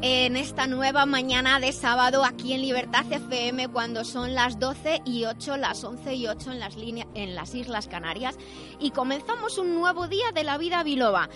En esta nueva mañana de sábado aquí en Libertad FM cuando son las 12 y 8, las 11 y 8 en las, en las Islas Canarias y comenzamos un nuevo día de la vida biloba.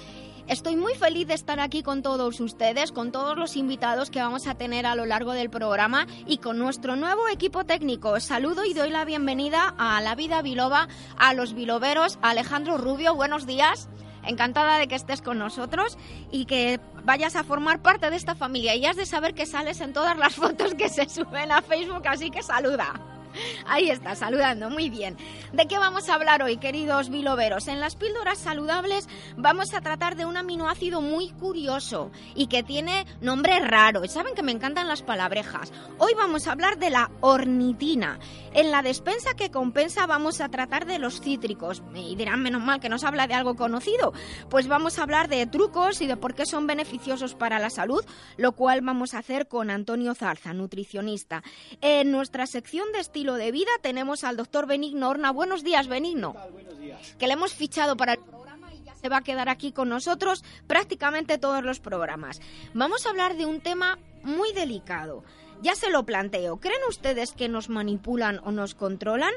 Estoy muy feliz de estar aquí con todos ustedes, con todos los invitados que vamos a tener a lo largo del programa y con nuestro nuevo equipo técnico. Saludo y doy la bienvenida a la vida biloba, a los biloberos, Alejandro Rubio, buenos días. Encantada de que estés con nosotros y que vayas a formar parte de esta familia. Y has de saber que sales en todas las fotos que se suben a Facebook, así que saluda. Ahí está, saludando, muy bien. ¿De qué vamos a hablar hoy, queridos biloveros? En las píldoras saludables vamos a tratar de un aminoácido muy curioso y que tiene nombre raro. Saben que me encantan las palabrejas. Hoy vamos a hablar de la ornitina. En la despensa que compensa vamos a tratar de los cítricos. Y dirán, menos mal que nos habla de algo conocido. Pues vamos a hablar de trucos y de por qué son beneficiosos para la salud, lo cual vamos a hacer con Antonio Zarza, nutricionista. En nuestra sección de estilo de vida tenemos al doctor Benigno Horna. Buenos días, Benigno. Buenos días. Que le hemos fichado para el programa y ya se va a quedar aquí con nosotros prácticamente todos los programas. Vamos a hablar de un tema muy delicado. Ya se lo planteo. ¿Creen ustedes que nos manipulan o nos controlan?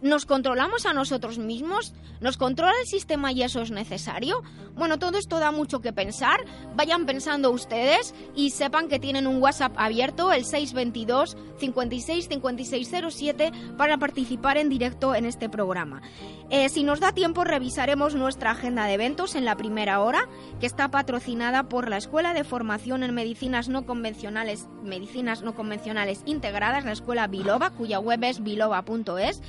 ¿Nos controlamos a nosotros mismos? ¿Nos controla el sistema y eso es necesario? Bueno, todo esto da mucho que pensar. Vayan pensando ustedes y sepan que tienen un WhatsApp abierto, el 622 56 5607, para participar en directo en este programa. Eh, si nos da tiempo, revisaremos nuestra agenda de eventos en la primera hora, que está patrocinada por la Escuela de Formación en Medicinas No Convencionales, Medicinas No Convencionales Integradas, la Escuela Biloba, cuya web es biloba.es.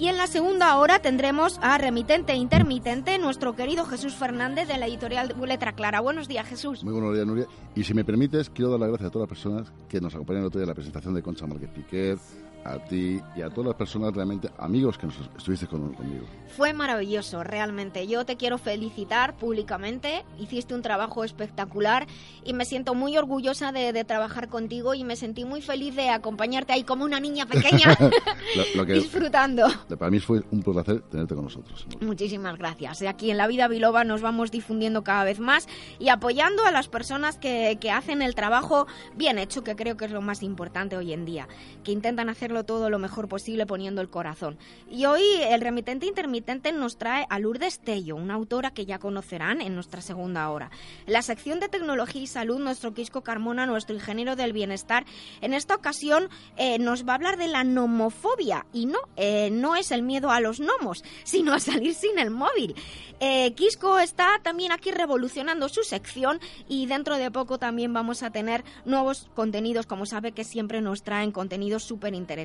Y en la segunda hora tendremos a remitente e intermitente nuestro querido Jesús Fernández de la editorial Letra Clara. Buenos días, Jesús. Muy buenos días, Nuria. Y si me permites, quiero dar las gracias a todas las personas que nos acompañan el otro día en la presentación de Concha Márquez Piquet, a ti y a todas las personas realmente amigos que nos estuviste conmigo. Fue maravilloso, realmente. Yo te quiero felicitar públicamente. Hiciste un trabajo espectacular y me siento muy orgullosa de, trabajar contigo y me sentí muy feliz de acompañarte ahí como una niña pequeña disfrutando. Para mí fue un placer tenerte con nosotros. Muchísimas gracias. Aquí en La Vida Biloba nos vamos difundiendo cada vez más y apoyando a las personas que, que hacen el trabajo bien hecho, que creo que es lo más importante hoy en día, que intentan hacer todo lo mejor posible poniendo el corazón. Y hoy el remitente intermitente nos trae a Lourdes Tello, una autora que ya conocerán en nuestra segunda hora. La sección de tecnología y salud, nuestro Quisco Carmona, nuestro ingeniero del bienestar, en esta ocasión eh, nos va a hablar de la nomofobia. Y no, eh, no es el miedo a los gnomos, sino a salir sin el móvil. Eh, Quisco está también aquí revolucionando su sección y dentro de poco también vamos a tener nuevos contenidos, como sabe que siempre nos traen contenidos súper interesantes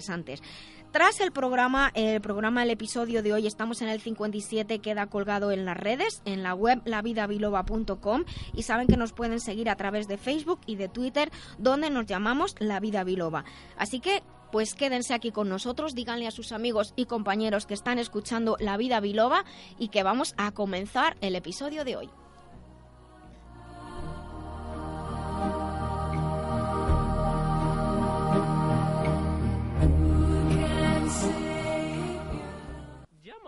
Tras el programa, el programa, el episodio de hoy, estamos en el 57, queda colgado en las redes, en la web lavidabiloba.com y saben que nos pueden seguir a través de Facebook y de Twitter, donde nos llamamos La Vida Biloba. Así que pues quédense aquí con nosotros, díganle a sus amigos y compañeros que están escuchando La Vida Biloba y que vamos a comenzar el episodio de hoy.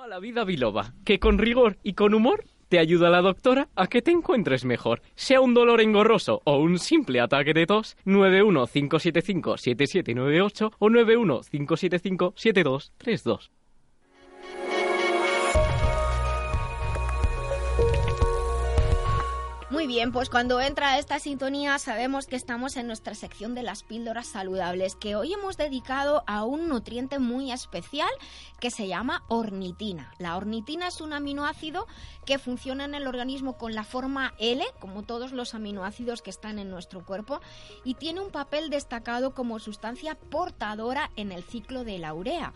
La vida biloba, que con rigor y con humor te ayuda la doctora a que te encuentres mejor. Sea un dolor engorroso o un simple ataque de tos, 915757798 o 915757232. Muy bien, pues cuando entra esta sintonía sabemos que estamos en nuestra sección de las píldoras saludables, que hoy hemos dedicado a un nutriente muy especial que se llama ornitina. La ornitina es un aminoácido que funciona en el organismo con la forma L, como todos los aminoácidos que están en nuestro cuerpo, y tiene un papel destacado como sustancia portadora en el ciclo de la urea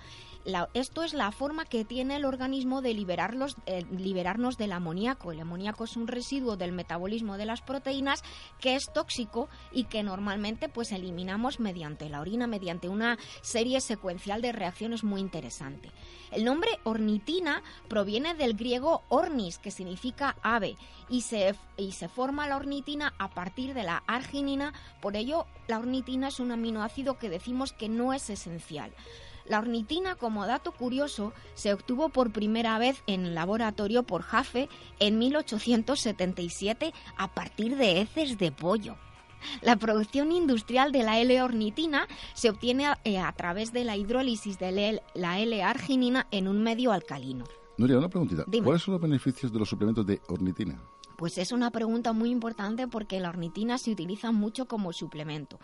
esto es la forma que tiene el organismo de eh, liberarnos del amoníaco. El amoníaco es un residuo del metabolismo de las proteínas que es tóxico y que normalmente pues eliminamos mediante la orina, mediante una serie secuencial de reacciones muy interesante. El nombre ornitina proviene del griego ornis, que significa ave, y se, y se forma la ornitina a partir de la arginina, por ello la ornitina es un aminoácido que decimos que no es esencial. La ornitina, como dato curioso, se obtuvo por primera vez en laboratorio por Jaffe en 1877 a partir de heces de pollo. La producción industrial de la L-ornitina se obtiene eh, a, través de la hidrólisis de la L-arginina en un medio alcalino. Nuria, una preguntita. ¿Cuáles son los beneficios de los suplementos de ornitina? Pues es una pregunta muy importante porque la ornitina se utiliza mucho como suplemento.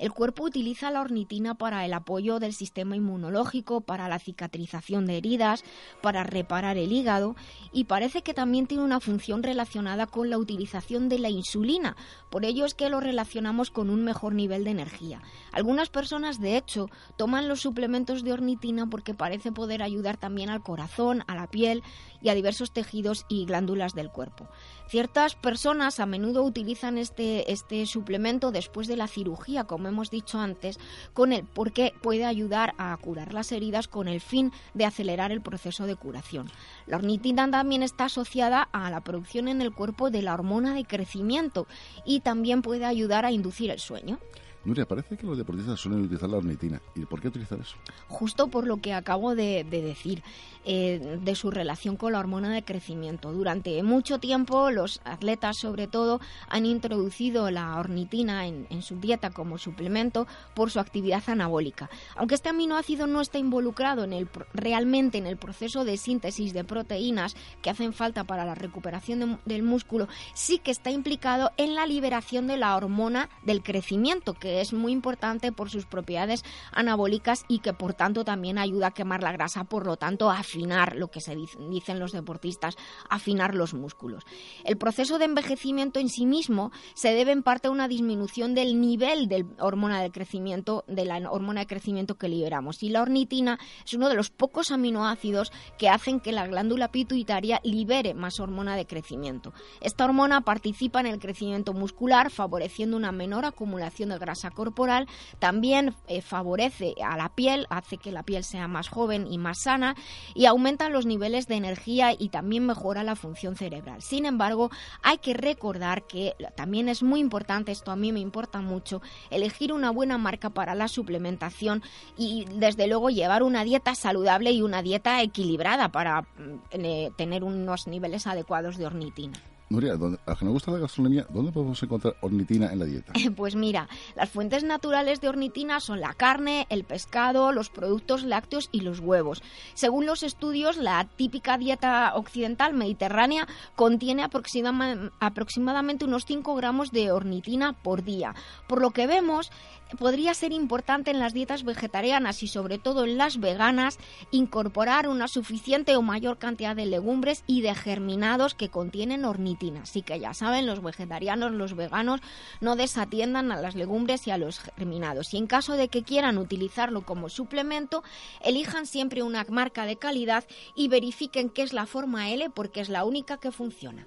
El cuerpo utiliza la ornitina para el apoyo del sistema inmunológico, para la cicatrización de heridas, para reparar el hígado y parece que también tiene una función relacionada con la utilización de la insulina. Por ello es que lo relacionamos con un mejor nivel de energía. Algunas personas, de hecho, toman los suplementos de ornitina porque parece poder ayudar también al corazón, a la piel y a diversos tejidos y glándulas del cuerpo. Ciertas personas a menudo utilizan este, este suplemento después de la cirugía, como hemos dicho antes, con el porque puede ayudar a curar las heridas con el fin de acelerar el proceso de curación. La ornitina también está asociada a la producción en el cuerpo de la hormona de crecimiento y también puede ayudar a inducir el sueño. Nuria, parece que los deportistas suelen utilizar la ornitina. ¿Y por qué utilizar eso? Justo por lo que acabo de, decir, eh, de su relación con la hormona de crecimiento. Durante mucho tiempo los atletas, sobre todo, han introducido la ornitina en, su dieta como suplemento por su actividad anabólica. Aunque este aminoácido no está involucrado en el, realmente en el proceso de síntesis de proteínas que hacen falta para la recuperación del músculo, sí que está implicado en la liberación de la hormona del crecimiento, que es muy importante por sus propiedades anabólicas y que por tanto también ayuda a quemar la grasa, por lo tanto afinar lo que se dicen, los deportistas, afinar los músculos. El proceso de envejecimiento en sí mismo se debe en parte a una disminución del nivel de hormona de crecimiento, de la hormona de crecimiento que liberamos. Y la ornitina es uno de los pocos aminoácidos que hacen que la glándula pituitaria libere más hormona de crecimiento. Esta hormona participa en el crecimiento muscular, favoreciendo una menor acumulación de grasa corporal, también eh, favorece a la piel, hace que la piel sea más joven y más sana y aumenta los niveles de energía y también mejora la función cerebral. Sin embargo, hay que recordar que también es muy importante, esto a mí me importa mucho, elegir una buena marca para la suplementación y desde luego llevar una dieta saludable y una dieta equilibrada para mm, eh, tener unos niveles adecuados de ornitina. Nuria, a que nos gusta la gastronomía, ¿dónde podemos encontrar ornitina en la dieta? Pues mira, las fuentes naturales de ornitina son la carne, el pescado, los productos lácteos y los huevos. Según los estudios, la típica dieta occidental mediterránea contiene aproximadamente unos 5 gramos de ornitina por día. Por lo que vemos, podría ser importante en las dietas vegetarianas y sobre todo en las veganas incorporar una suficiente o mayor cantidad de legumbres y de germinados que contienen ornitina. Así que ya saben, los vegetarianos, los veganos no desatiendan a las legumbres y a los germinados. Y en caso de que quieran utilizarlo como suplemento, elijan siempre una marca de calidad y verifiquen que es la forma L porque es la única que funciona.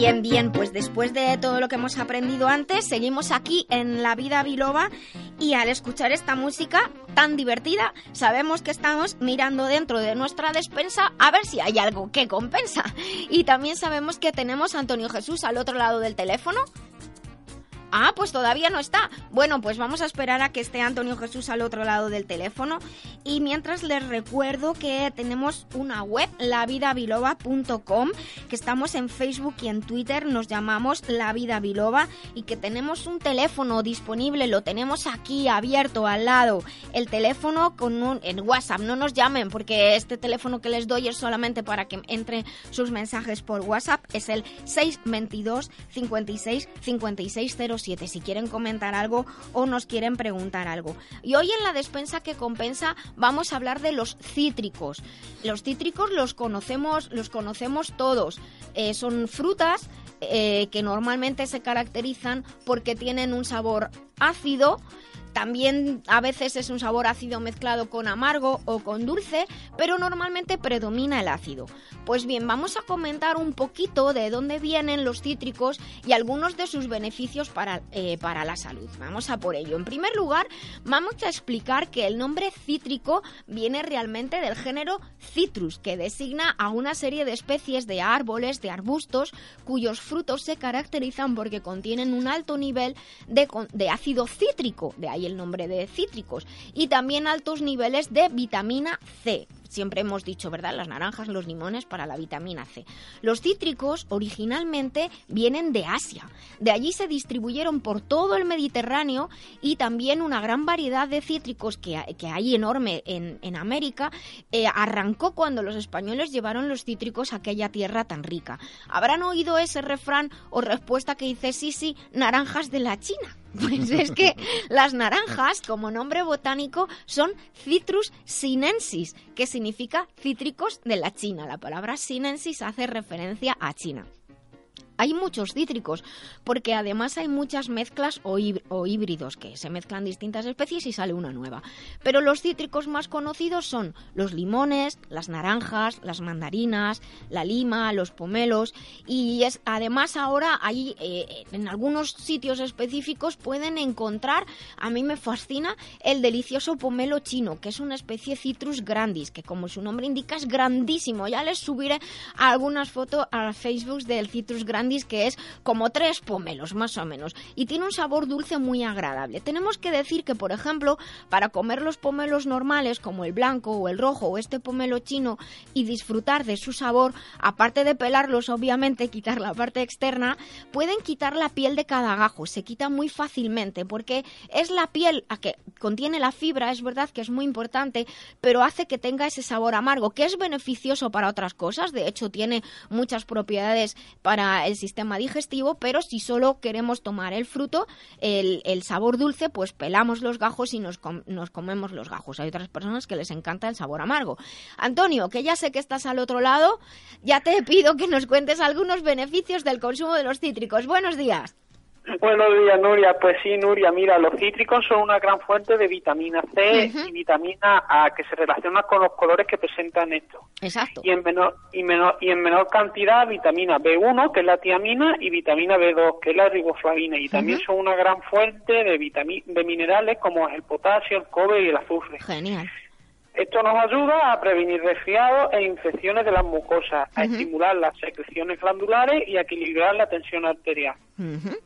Bien, bien, pues después de todo lo que hemos aprendido antes, seguimos aquí en La Vida Biloba y al escuchar esta música tan divertida, sabemos que estamos mirando dentro de nuestra despensa a ver si hay algo que compensa. Y también sabemos que tenemos a Antonio Jesús al otro lado del teléfono. Ah, pues todavía no está. Bueno, pues vamos a esperar a que esté Antonio Jesús al otro lado del teléfono. Y mientras les recuerdo que tenemos una web, lavidabiloba.com, que estamos en Facebook y en Twitter, nos llamamos La Vida Biloba y que tenemos un teléfono disponible, lo tenemos aquí abierto al lado. El teléfono con un en WhatsApp, no nos llamen porque este teléfono que les doy es solamente para que entren sus mensajes por WhatsApp, es el 622 56 56 608-7 si quieren comentar algo o nos quieren preguntar algo. Y hoy en la despensa que compensa vamos a hablar de los cítricos. Los cítricos los conocemos, los conocemos todos. Eh, son frutas eh, que normalmente se caracterizan porque tienen un sabor ácido, también a veces es un sabor ácido mezclado con amargo o con dulce, pero normalmente predomina el ácido. Pues bien, vamos a comentar un poquito de dónde vienen los cítricos y algunos de sus beneficios para, eh, para la salud. Vamos a por ello. En primer lugar, vamos a explicar que el nombre cítrico viene realmente del género Citrus, que designa a una serie de especies de árboles, de arbustos, cuyos frutos se caracterizan porque contienen un alto nivel de, de ácido cítrico, de el nombre de cítricos, y también altos niveles de vitamina C, siempre hemos dicho, ¿verdad? Las naranjas, los limones para la vitamina C. Los cítricos originalmente vienen de Asia. De allí se distribuyeron por todo el Mediterráneo y también una gran variedad de cítricos que, hay enorme en, América eh, arrancó cuando los españoles llevaron los cítricos a aquella tierra tan rica. Habrán oído ese refrán o respuesta que dice, sí, sí, naranjas de la China. Pues es que las naranjas, como nombre botánico, son Citrus sinensis, que significa cítricos de la China. La palabra sinensis hace referencia a China. Hay muchos cítricos, porque además hay muchas mezclas o, híbridos, que se mezclan distintas especies y sale una nueva. Pero los cítricos más conocidos son los limones, las naranjas, las mandarinas, la lima, los pomelos, y es, además ahora hay eh, en algunos sitios específicos pueden encontrar, a mí me fascina, el delicioso pomelo chino, que es una especie Citrus grandis, que como su nombre indica es grandísimo. Ya les subiré algunas fotos a Facebook del Citrus grandis que es como tres pomelos más o menos y tiene un sabor dulce muy agradable. Tenemos que decir que, por ejemplo, para comer los pomelos normales como el blanco o el rojo o este pomelo chino y disfrutar de su sabor, aparte de pelarlos, obviamente quitar la parte externa, pueden quitar la piel de cada gajo. Se quita muy fácilmente porque es la piel a que contiene la fibra, es verdad que es muy importante, pero hace que tenga ese sabor amargo, que es beneficioso para otras cosas. De hecho, tiene muchas propiedades para el sistema digestivo, pero si solo queremos tomar el fruto, el, sabor dulce, pues pelamos los gajos y nos, nos comemos los gajos. Hay otras personas que les encanta el sabor amargo. Antonio, que ya sé que estás al otro lado, ya te pido que nos cuentes algunos beneficios del consumo de los cítricos. Buenos días. Buenos días, Nuria. Pues sí, Nuria, mira, los cítricos son una gran fuente de vitamina C y vitamina A que se relaciona con los colores que presentan estos. Exacto. Y en menor y menor y en menor cantidad vitamina B1, que es la tiamina, y vitamina B2, que es la riboflavina, y también son una gran fuente de de minerales como el potasio, el cobre y el azufre. Genial. Esto nos ayuda a prevenir resfriados e infecciones de las mucosas, a estimular las secreciones glandulares y a equilibrar la tensión arterial.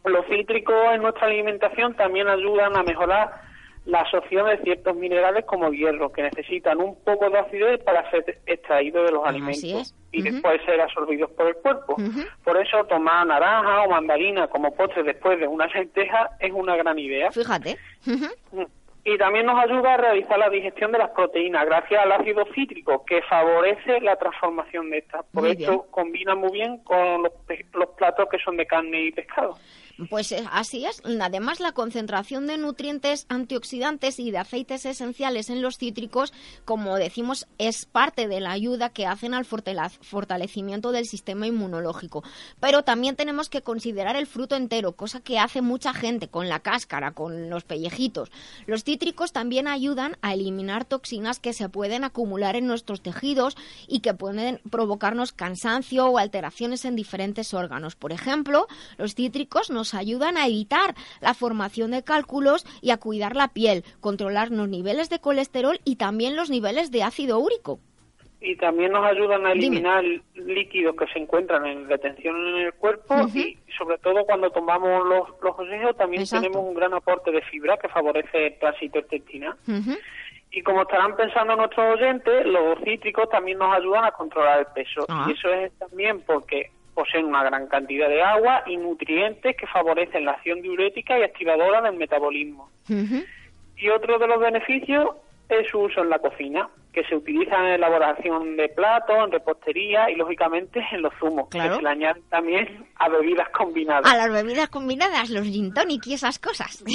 Los cítricos en nuestra alimentación también ayudan a mejorar la absorción de ciertos minerales como hierro, que necesitan un poco de acidez para ser extraídos de los alimentos y después ser absorbidos por el cuerpo. Por eso tomar naranja o mandarina como postre después de una lenteja es una gran idea. Fíjate. Y también nos ayuda a realizar la digestión de las proteínas gracias al ácido cítrico que favorece la transformación de estas. Por esto combina muy bien con los, los platos que son de carne y pescado. Pues eh, así es. Además, la concentración de nutrientes antioxidantes y de aceites esenciales en los cítricos, como decimos, es parte de la ayuda que hacen al fortalecimiento del sistema inmunológico. Pero también tenemos que considerar el fruto entero, cosa que hace mucha gente con la cáscara, con los pellejitos. Los cítricos también ayudan a eliminar toxinas que se pueden acumular en nuestros tejidos y que pueden provocarnos cansancio o alteraciones en diferentes órganos. Por ejemplo, los cítricos nos ayudan a evitar la formación de cálculos y a cuidar la piel, controlar los niveles de colesterol y también los niveles de ácido úrico. Y también nos ayudan a eliminar líquidos que se encuentran en retención en el cuerpo y sobre todo cuando tomamos los, los también tenemos un gran aporte de fibra que favorece el tránsito intestinal. Y como estarán pensando nuestros oyentes, los cítricos también nos ayudan a controlar el peso. Ah. Y eso es también porque poseen una gran cantidad de agua y nutrientes que favorecen la acción diurética y activadora del metabolismo. Y otro de los beneficios es su uso en la cocina, que se utiliza en elaboración de platos, en repostería y lógicamente en los zumos, que se le añaden también a bebidas combinadas. A las bebidas combinadas, los gin tonic y esas cosas.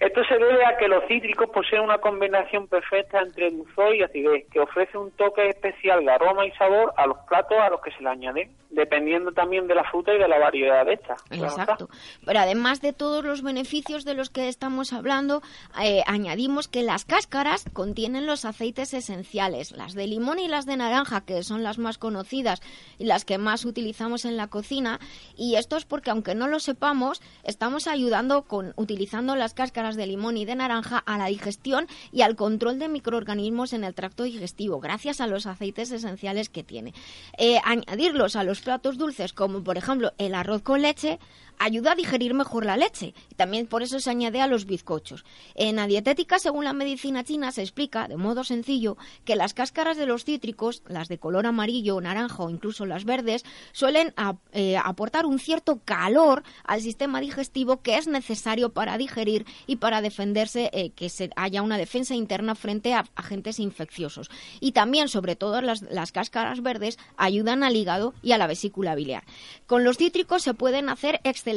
Esto se debe a que los cítricos poseen una combinación perfecta entre dulzor y acidez, que ofrece un toque especial de aroma y sabor a los platos a los que se le añade, dependiendo también de la fruta y de la variedad de esta. Exacto. Pero además de todos los beneficios de los que estamos hablando, eh, añadimos que las cáscaras contienen los aceites esenciales, las de limón y las de naranja, que son las más conocidas y las que más utilizamos en la cocina. Y esto es porque, aunque no lo sepamos, estamos ayudando con utilizando las cáscaras de limón y de naranja a la digestión y al control de microorganismos en el tracto digestivo, gracias a los aceites esenciales que tiene. Eh, añadirlos a los platos dulces, como por ejemplo el arroz con leche, ayuda a digerir mejor la leche. Y también por eso se añade a los bizcochos. En la dietética, según la medicina china, se explica, de modo sencillo, que las cáscaras de los cítricos, las de color amarillo, naranja o incluso las verdes, suelen eh, aportar un cierto calor al sistema digestivo que es necesario para digerir y para defenderse, eh, que se haya una defensa interna frente a agentes infecciosos. Y también, sobre todo, las, cáscaras verdes ayudan al hígado y a la vesícula biliar. Con los cítricos se pueden hacer excelentes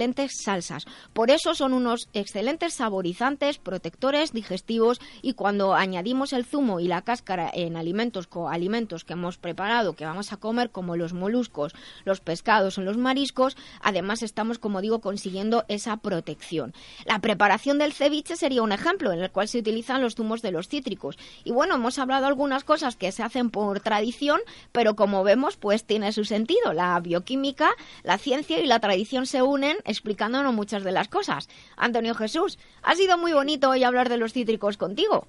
salsas. Por eso son unos excelentes saborizantes, protectores, digestivos y cuando añadimos el zumo y la cáscara en alimentos alimentos que hemos preparado, que vamos a comer como los moluscos, los pescados o los mariscos, además estamos, como digo, consiguiendo esa protección. La preparación del ceviche sería un ejemplo en el cual se utilizan los zumos de los cítricos. Y bueno, hemos hablado algunas cosas que se hacen por tradición, pero como vemos, pues tiene su sentido. La bioquímica, la ciencia y la tradición se unen explicándonos muchas de las cosas. Antonio Jesús, ha sido muy bonito hoy hablar de los cítricos contigo.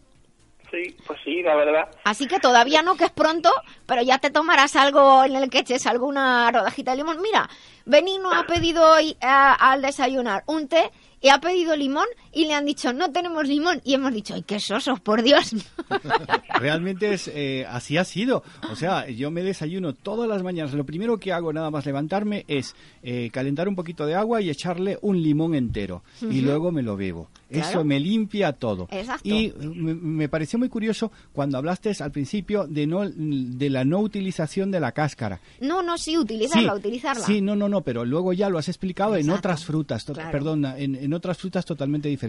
Sí, pues sí, la verdad. Así que todavía no, que es pronto, pero ya te tomarás algo en el que eches alguna rodajita de limón. Mira, Benino ha pedido hoy eh, al desayunar un té y ha pedido limón y le han dicho, no tenemos limón. Y hemos dicho, ¡ay, qué sosos, por Dios! Realmente es, eh, así ha sido. O sea, yo me desayuno todas las mañanas. Lo primero que hago nada más levantarme es eh, calentar un poquito de agua y echarle un limón entero. Y luego me lo bebo. Eso me limpia todo. Exacto. Y me, pareció muy curioso cuando hablaste al principio de no de la no utilización de la cáscara. No, no, sí, utilizarla, utilizarla. Sí, no, no, no, pero luego ya lo has explicado en otras frutas, perdón, en otras frutas totalmente diferentes.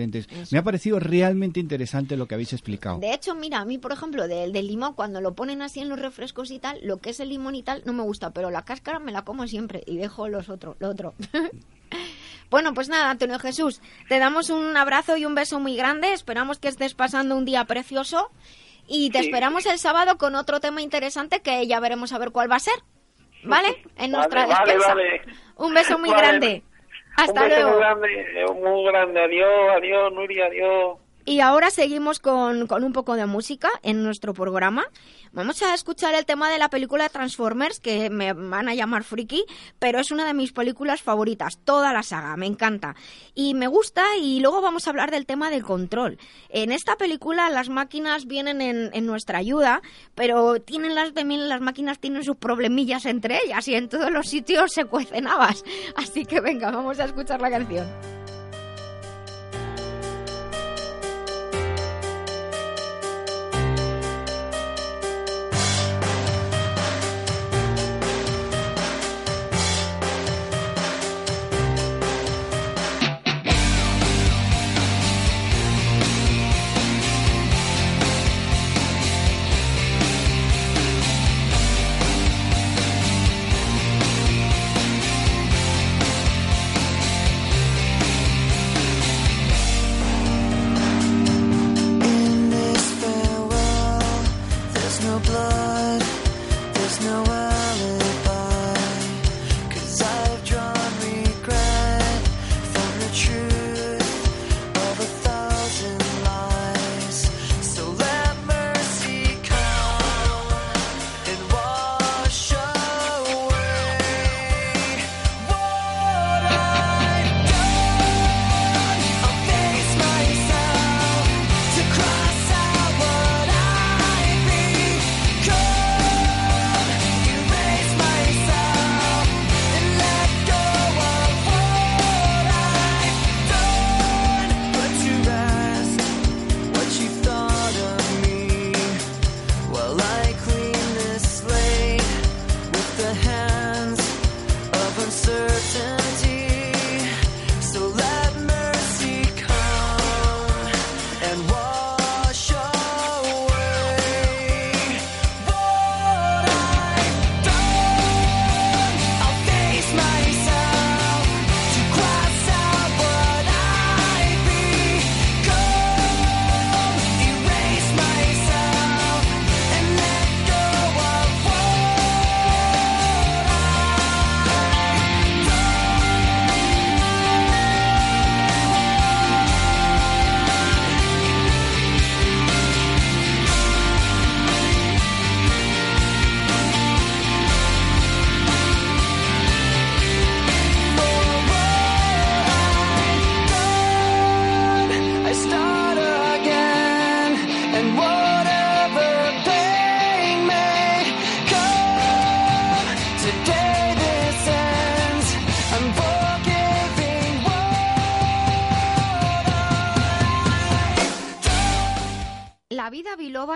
Me ha parecido realmente interesante lo que habéis explicado. De hecho, mira, a mí, por ejemplo, del, limón, cuando lo ponen así en los refrescos y tal, lo que es el limón y tal, no me gusta, pero la cáscara me la como siempre y dejo los otros, lo otro. Bueno, pues nada, Antonio Jesús, te damos un abrazo y un beso muy grande. Esperamos que estés pasando un día precioso y te esperamos el sábado con otro tema interesante que ya veremos a ver cuál va a ser. ¿Vale? En nuestra Un beso muy grande. Hasta luego. Muy grande, muy grande. Adiós, adiós, Nuria, adiós. Y ahora seguimos con, con, un poco de música en nuestro programa. Vamos a escuchar el tema de la película Transformers, que me van a llamar friki, pero es una de mis películas favoritas, toda la saga, me encanta. Y me gusta y luego vamos a hablar del tema del control. En esta película las máquinas vienen en, en nuestra ayuda, pero tienen las, también las máquinas tienen sus problemillas entre ellas y en todos los sitios se cuecen habas. Así que venga, vamos a escuchar la canción.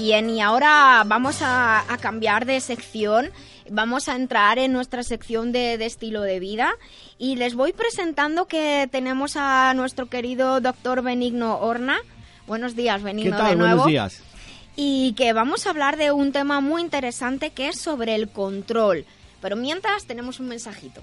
Bien, y ahora vamos a, a cambiar de sección. Vamos a entrar en nuestra sección de, de, estilo de vida y les voy presentando que tenemos a nuestro querido doctor Benigno Horna. Buenos días, Benigno, ¿Qué tal? de nuevo. Buenos días. Y que vamos a hablar de un tema muy interesante que es sobre el control. Pero mientras tenemos un mensajito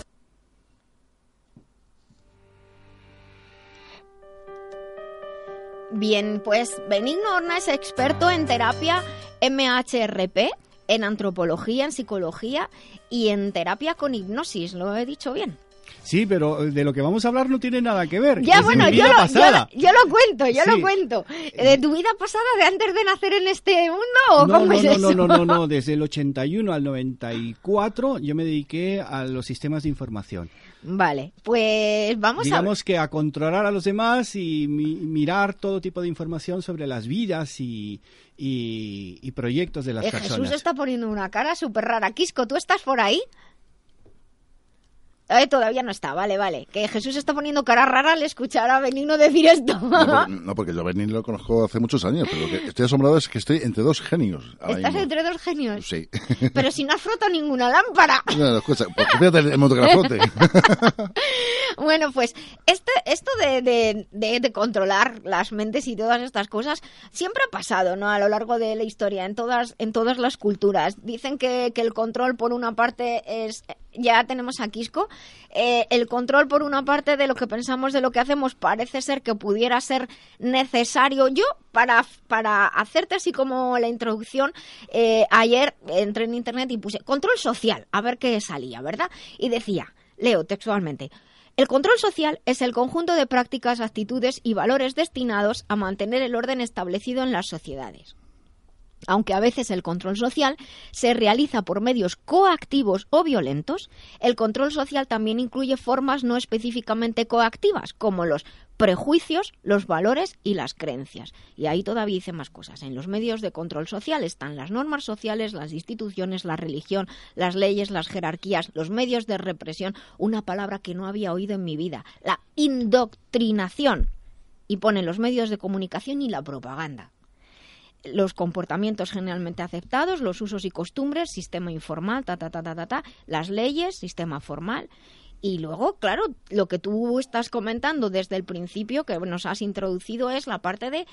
Bien, pues Benigno Horna es experto en terapia MHRP, en antropología, en psicología y en terapia con hipnosis. ¿Lo he dicho bien? Sí, pero de lo que vamos a hablar no tiene nada que ver. Ya, es bueno, yo lo, yo, lo, yo lo cuento, yo Sí. lo cuento. ¿De tu vida pasada, de antes de nacer en este mundo o No, cómo no, es no, eso? no, no, no, no, desde el 81 al 94 yo me dediqué a los sistemas de información. Vale, pues vamos Digamos que a controlar a los demás y mi- mirar todo tipo de información sobre las vidas y, y- y proyectos de a las. Eh, personas. Jesús está poniendo una cara súper rara. Quisco, ¿tú estás por ahí? Eh, todavía no está, vale, vale. Que Jesús está poniendo cara rara al escuchar a Benigno decir esto. No, porque, no, porque yo a Bernin lo conozco hace muchos años, pero lo que estoy asombrado es que estoy entre dos genios. Estás mismo. entre dos genios. Sí. Pero si no has frotado ninguna lámpara. No, no, escucha, pues fíjate el frote. Bueno, pues este, esto de, de- de- de controlar las mentes y todas estas cosas siempre ha pasado, ¿no? A lo largo de la historia, en todas, en todas las culturas. Dicen que, que el control, por una parte, es. Ya tenemos a Quisco. eh, el control, por una parte, de lo que pensamos, de lo que hacemos, parece ser que pudiera ser necesario. Yo, para, para hacerte así como la introducción, eh, ayer entré en internet y puse control social, a ver qué salía, ¿verdad? Y decía, leo textualmente. El control social es el conjunto de prácticas, actitudes y valores destinados a mantener el orden establecido en las sociedades. Aunque a veces el control social se realiza por medios coactivos o violentos, el control social también incluye formas no específicamente coactivas, como los prejuicios, los valores y las creencias. Y ahí todavía dice más cosas. En los medios de control social están las normas sociales, las instituciones, la religión, las leyes, las jerarquías, los medios de represión, una palabra que no había oído en mi vida, la indoctrinación. Y ponen los medios de comunicación y la propaganda los comportamientos generalmente aceptados, los usos y costumbres, sistema informal, ta, ta, ta, ta, ta, ta, las leyes, sistema formal. Y luego, claro, lo que tú estás comentando desde el principio, que nos has introducido, es la parte de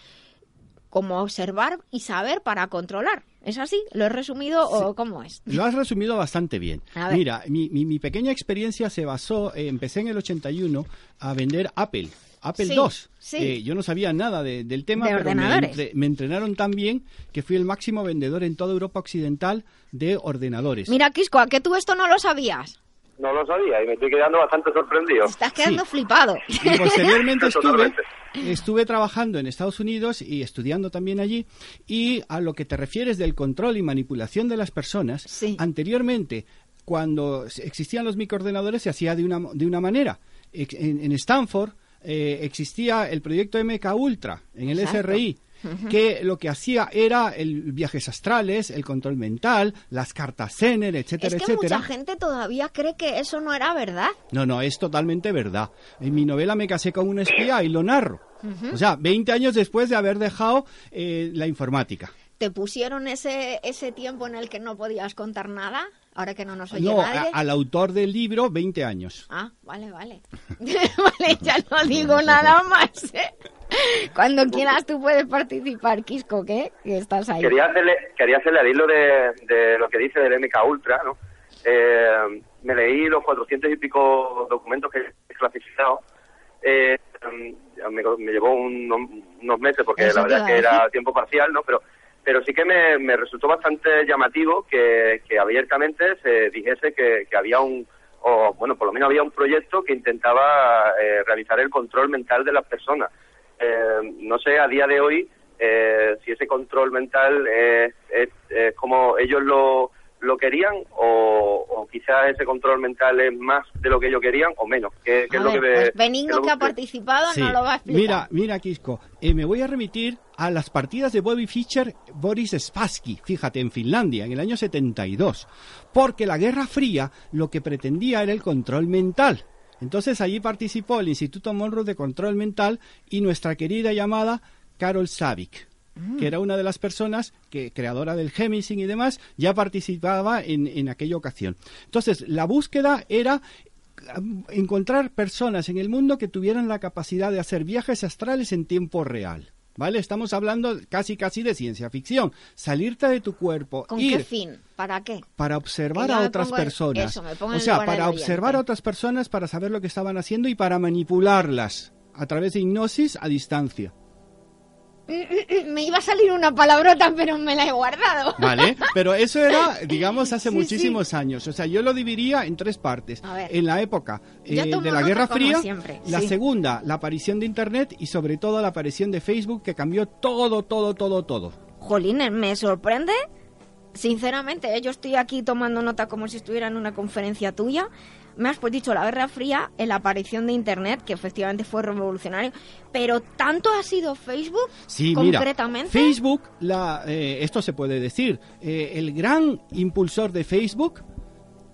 cómo observar y saber para controlar. ¿Es así? ¿Lo he resumido o cómo es? Lo has resumido bastante bien. Mira, mi, mi- mi pequeña experiencia se basó, eh, empecé en el 81 a vender Apple. Apple Sí, II. sí. Eh, yo no sabía nada de- del tema, De pero me, entre- me entrenaron tan bien que fui el máximo vendedor en toda Europa Occidental de ordenadores. Mira, Quisco, ¿a que tú esto no lo sabías? No lo sabía y me estoy quedando bastante sorprendido. Te estás quedando flipado. Y posteriormente estuve, estuve trabajando en Estados Unidos y estudiando también allí. Y a lo que te refieres del control y manipulación de las personas, Sí. anteriormente, cuando existían los microordenadores, se hacía de una, de una manera. Ex- En, en Stanford eh, existía el proyecto MK Ultra en el Exacto. SRI. que lo que hacía era el viajes astrales, el control mental, las cartas Zener, etcétera, es que etcétera. mucha gente todavía cree que eso no era verdad. No, no, es totalmente verdad. En mi novela me casé con un espía y lo narro. O sea, 20 años después de haber dejado eh, la informática. ¿Te pusieron ese, ese tiempo en el que no podías contar nada? Ahora que no nos oye No, nadie. a- al autor del libro, 20 años. Ah, vale, vale. vale, ya no digo nada más. ¿eh? Cuando quieras tú puedes participar, Quisco, ¿qué? Que estás ahí. Quería hacerle, quería hacerle al hilo de, de lo que dice del MK Ultra, ¿no? Eh, me leí los 400 y pico documentos que he clasificado. Eh, mm, me, me llevó un- unos meses porque Eso la verdad iba que a era tiempo parcial, ¿no? Pero pero sí que me, me resultó bastante llamativo que, abiertamente se dijese que, que había un, o bueno, por lo menos había un proyecto que intentaba eh, realizar el control mental de las personas. Eh, no sé a día de hoy eh, si ese control mental es como ellos lo, lo querían o, o quizás ese control mental es más de lo que ellos querían o menos. ¿Qué, qué A es lo ver, que me- pues Benigno que ha que- participado Sí. no lo va a explicar. Mira, mira, Kisco, eh, me voy a remitir a las partidas de Bobby Fischer, Boris Spassky, fíjate, en Finlandia, en el año 72, porque la Guerra Fría lo que pretendía era el control mental. Entonces allí participó el Instituto Monroe de Control Mental y nuestra querida llamada Carol Savick que era una de las personas que creadora del Gemising y demás, ya participaba en, en aquella ocasión. Entonces, la búsqueda era um, encontrar personas en el mundo que tuvieran la capacidad de hacer viajes astrales en tiempo real. ¿Vale? Estamos hablando casi casi de ciencia ficción. Salirte de tu cuerpo, ¿Con ir qué fin? ¿Para qué? para observar a otras personas. eso, o sea, para observar a otras personas, para saber lo que estaban haciendo y para manipularlas a través de hipnosis a distancia. Me iba a salir una palabrota, pero me la he guardado. ¿Vale? Pero eso era, digamos, hace Sí, muchísimos años. O sea, yo lo dividiría en tres partes. A ver. En la época eh, de la Guerra Fría, siempre, la sí. segunda, la aparición de Internet y sobre todo la aparición de Facebook que cambió todo, todo, todo, todo. Jolines, me sorprende. Sinceramente, eh, yo estoy aquí tomando nota como si estuviera en una conferencia tuya. Me has pues dicho la Guerra Fría, en la aparición de Internet, que efectivamente fue revolucionario, pero tanto ha sido Facebook Sí, mira, concretamente. Facebook, la, eh, esto se puede decir, eh, el gran impulsor de Facebook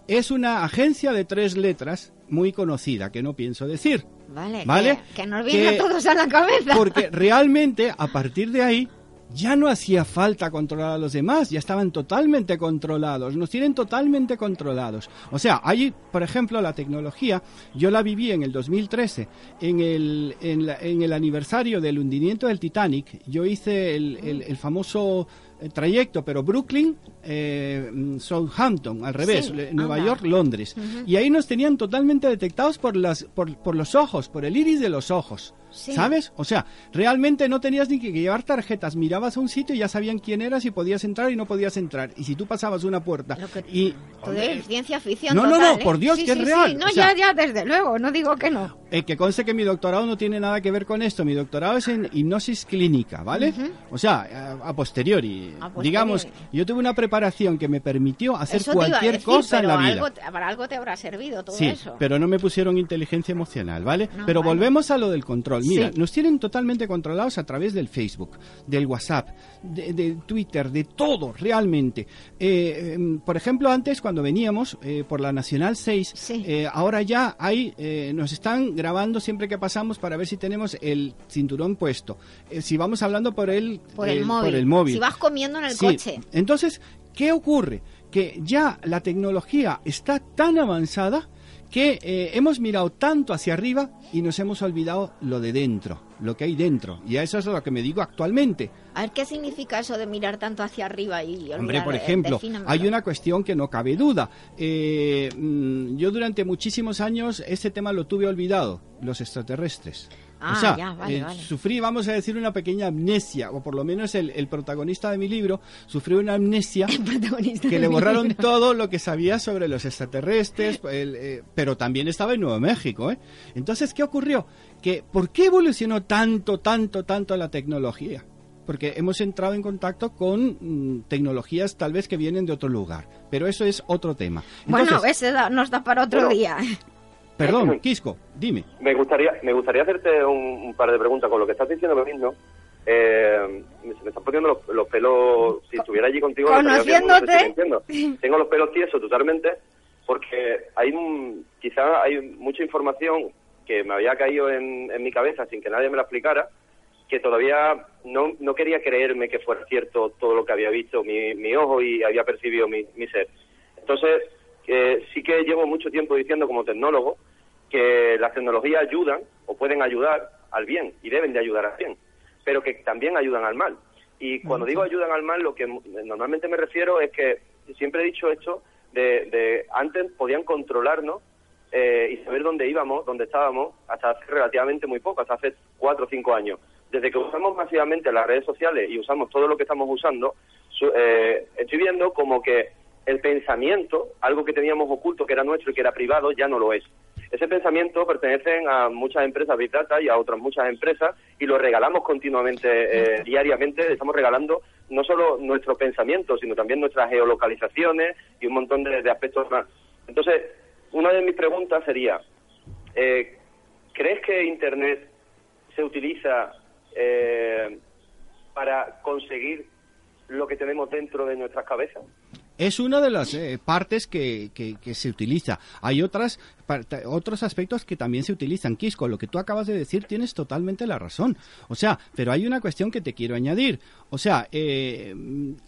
es una agencia de tres letras muy conocida, que no pienso decir. Vale, ¿Vale? Que, que nos viene Que- a todos a la cabeza. Porque realmente, a partir de ahí, ya no hacía falta controlar a los demás, ya estaban totalmente controlados, nos tienen totalmente controlados. O sea, hay, por ejemplo, la tecnología, yo la viví en el 2013, en el, en, la- en el aniversario del hundimiento del Titanic, yo hice el- el famoso eh, trayecto, pero Brooklyn, eh, mm, Southampton, al revés, Sí, le- Nueva anda. York, Londres. Y ahí nos tenían totalmente detectados por, las, por, por los ojos, por el iris de los ojos. Sí. ¿Sabes? O sea, realmente no tenías ni que llevar tarjetas. Mirabas a un sitio y ya sabían quién eras y podías entrar y no podías entrar. Y si tú pasabas una puerta y... Todo es ciencia ficción. No, no, total, no, ¿eh? por Dios, Sí, que es sí, real. sí. No, O sea- ya, ya, desde luego, no digo que no. Eh, que conste que mi doctorado no tiene nada que ver con esto. Mi doctorado es en hipnosis clínica, ¿vale? O sea, a, a posteriori. A posteriori. Digamos, yo tuve una preparación que me permitió hacer Eso cualquier decir, cosa en la vida. algo para algo te habrá servido todo Sí, eso. pero no me pusieron inteligencia emocional, ¿vale? No, pero vale. volvemos a lo del control. Mira, Sí. nos tienen totalmente controlados a través del Facebook, del WhatsApp, de, de Twitter, de todo, realmente. Eh, em, por ejemplo, antes cuando veníamos eh, por la Nacional 6, eh, ahora ya hay, nos están grabando siempre que pasamos para ver si tenemos el cinturón puesto. Si vamos hablando por el, por el, móvil. por el móvil. Si vas comiendo en el Sí. coche. Entonces, ¿qué ocurre? Que ya la tecnología está tan avanzada que eh, hemos mirado tanto hacia arriba y nos hemos olvidado lo de dentro, lo que hay dentro. Y a eso es lo que me digo actualmente. A ver, ¿qué significa eso de mirar tanto hacia arriba y olvidar? Hombre, por ejemplo, hay una cuestión que no cabe duda. Eh, mm, yo durante muchísimos años ese tema lo tuve olvidado, los extraterrestres. Ah, o sea, ya, vale, eh, vale. sufrí, vamos a decir, una pequeña amnesia, o por lo menos el, el protagonista de mi libro sufrió una amnesia que le borraron libro. todo lo que sabía sobre los extraterrestres, el, eh, pero también estaba en Nuevo México. ¿eh? Entonces, ¿qué ocurrió? Que, ¿Por qué evolucionó tanto, tanto, tanto la tecnología? Porque hemos entrado en contacto con mm, tecnologías tal vez que vienen de otro lugar, pero eso es otro tema. Bueno, ese da- nos da para otro Bueno. día. Perdón, Quisco, dime. Me gustaría, me gustaría hacerte un, un par de preguntas con lo que estás diciendo, Benigno. eh, se me están poniendo los, pelos, si estuviera allí contigo, conociéndote, tengo los pelos tiesos totalmente, porque hay quizá hay mucha información que me había caído en, mi cabeza sin que nadie me la explicara, que todavía no, no quería creerme que fuera cierto todo lo que había visto mi, mi ojo y había percibido mi, mi ser. Entonces, eh, sí que llevo mucho tiempo diciendo como tecnólogo que las tecnologías ayudan o pueden ayudar al bien y deben de ayudar al bien, pero que también ayudan al mal. Y cuando digo ayudan al mal, lo que normalmente me refiero es que siempre he dicho esto de, de antes podían controlarnos eh, y saber dónde íbamos, dónde estábamos, hasta hace relativamente muy poco, hasta hace cuatro o cinco años. Desde que usamos masivamente las redes sociales y usamos todo lo que estamos usando, eh, estoy viendo como que el pensamiento, algo que teníamos oculto, que era nuestro y que era privado, ya no lo es. Ese pensamiento pertenece a muchas empresas Big Data y a otras muchas empresas y lo regalamos continuamente, eh, diariamente. Estamos regalando no solo nuestro pensamiento, sino también nuestras geolocalizaciones y un montón de aspectos más. Entonces, una de mis preguntas sería, eh, ¿crees que Internet se utiliza eh, para conseguir lo que tenemos dentro de nuestras cabezas? Es una de las eh, partes que, que, se utiliza. Hay otras otros aspectos que también se utilizan. Quisco, lo que tú acabas de decir tienes totalmente la razón. O sea, pero hay una cuestión que te quiero añadir. O sea, eh,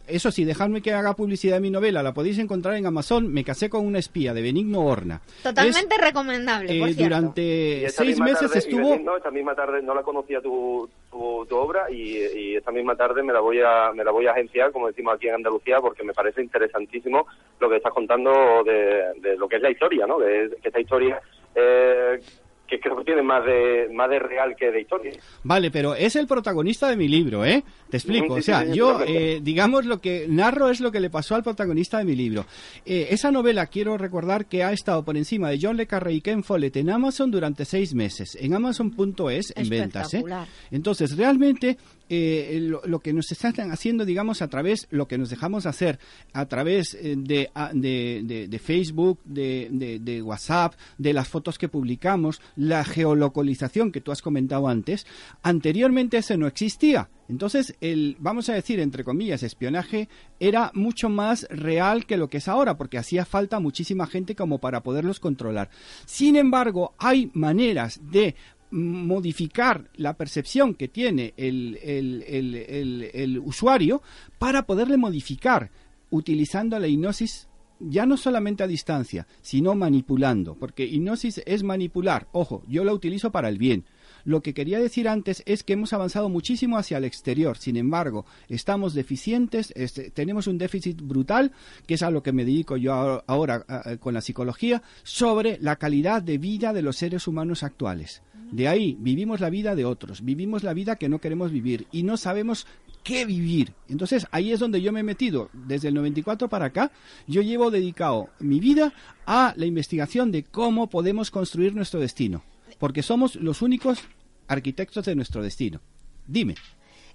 eso sí, dejadme que haga publicidad de mi novela. La podéis encontrar en Amazon. Me casé con una espía de Benigno Horna. Totalmente recomendable. Por eh, durante seis meses estuvo. no, esta misma tarde no la conocía tu, tu, obra y, esta misma tarde me la voy a me la voy a agenciar, como decimos aquí en Andalucía, porque me parece interesantísimo lo que estás contando de, lo que es la historia, ¿no? que esta historia eh, que creo que tiene más de más de real que de historia. Vale, pero es el protagonista de mi libro, ¿eh? Te explico. o sea, yo, eh, digamos, lo que narro es lo que le pasó al protagonista de mi libro. Eh, esa novela, quiero recordar que ha estado por encima de John Le Carré y Ken Follett en Amazon durante seis meses, en Amazon.es en ventas. ¿eh? Entonces, realmente eh, lo, que nos están haciendo, digamos, a través, lo que nos dejamos hacer a través eh, de, de, de, Facebook, de, de, WhatsApp, de las fotos que publicamos, la geolocalización que tú has comentado antes, anteriormente eso no existía. Entonces, el, vamos a decir, entre comillas, espionaje era mucho más real que lo que es ahora, porque hacía falta muchísima gente como para poderlos controlar. Sin embargo, hay maneras de modificar la percepción que tiene el, el, usuario para poderle modificar utilizando la hipnosis ya no solamente a distancia, sino manipulando, porque hipnosis es manipular. Ojo, yo la utilizo para el bien. Lo que quería decir antes es que hemos avanzado muchísimo hacia el exterior. Sin embargo, estamos deficientes, este, tenemos un déficit brutal, que es a lo que me dedico yo ahora con la psicología, sobre la calidad de vida de los seres humanos actuales. De ahí vivimos la vida de otros, vivimos la vida que no queremos vivir y no sabemos qué vivir. Entonces ahí es donde yo me he metido. Desde el 94 para acá, yo llevo dedicado mi vida a la investigación de cómo podemos construir nuestro destino. Porque somos los únicos arquitectos de nuestro destino. Dime.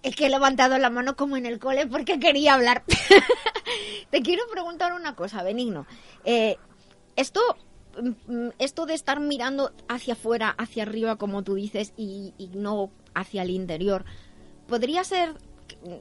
Es que he levantado la mano como en el cole porque quería hablar. Te quiero preguntar una cosa, Benigno. Eh, esto esto de estar mirando hacia afuera, hacia arriba, como tú dices, y, no hacia el interior, podría ser,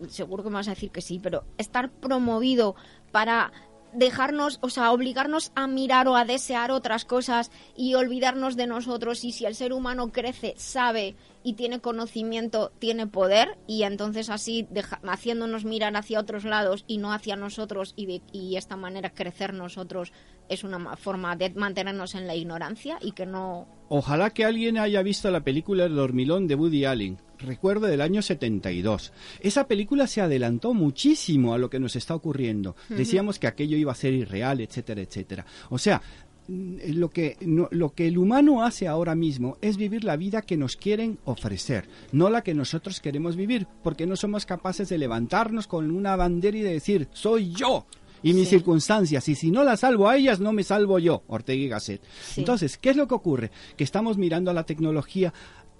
seguro que me vas a decir que sí, pero estar promovido para dejarnos, o sea, obligarnos a mirar o a desear otras cosas y olvidarnos de nosotros y si el ser humano crece, sabe y tiene conocimiento, tiene poder y entonces así haciéndonos mirar hacia otros lados y no hacia nosotros y de y esta manera crecer nosotros es una forma de mantenernos en la ignorancia y que no... Ojalá que alguien haya visto la película El dormilón de Woody Allen, recuerdo del año 72. Esa película se adelantó muchísimo a lo que nos está ocurriendo. Decíamos que aquello iba a ser irreal, etcétera, etcétera. O sea, lo que, lo que el humano hace ahora mismo es vivir la vida que nos quieren ofrecer, no la que nosotros queremos vivir, porque no somos capaces de levantarnos con una bandera y de decir, soy yo, y mis circunstancias, y si no las salvo a ellas, no me salvo yo, Ortega y Gasset. Entonces, ¿qué es lo que ocurre? Que estamos mirando a la tecnología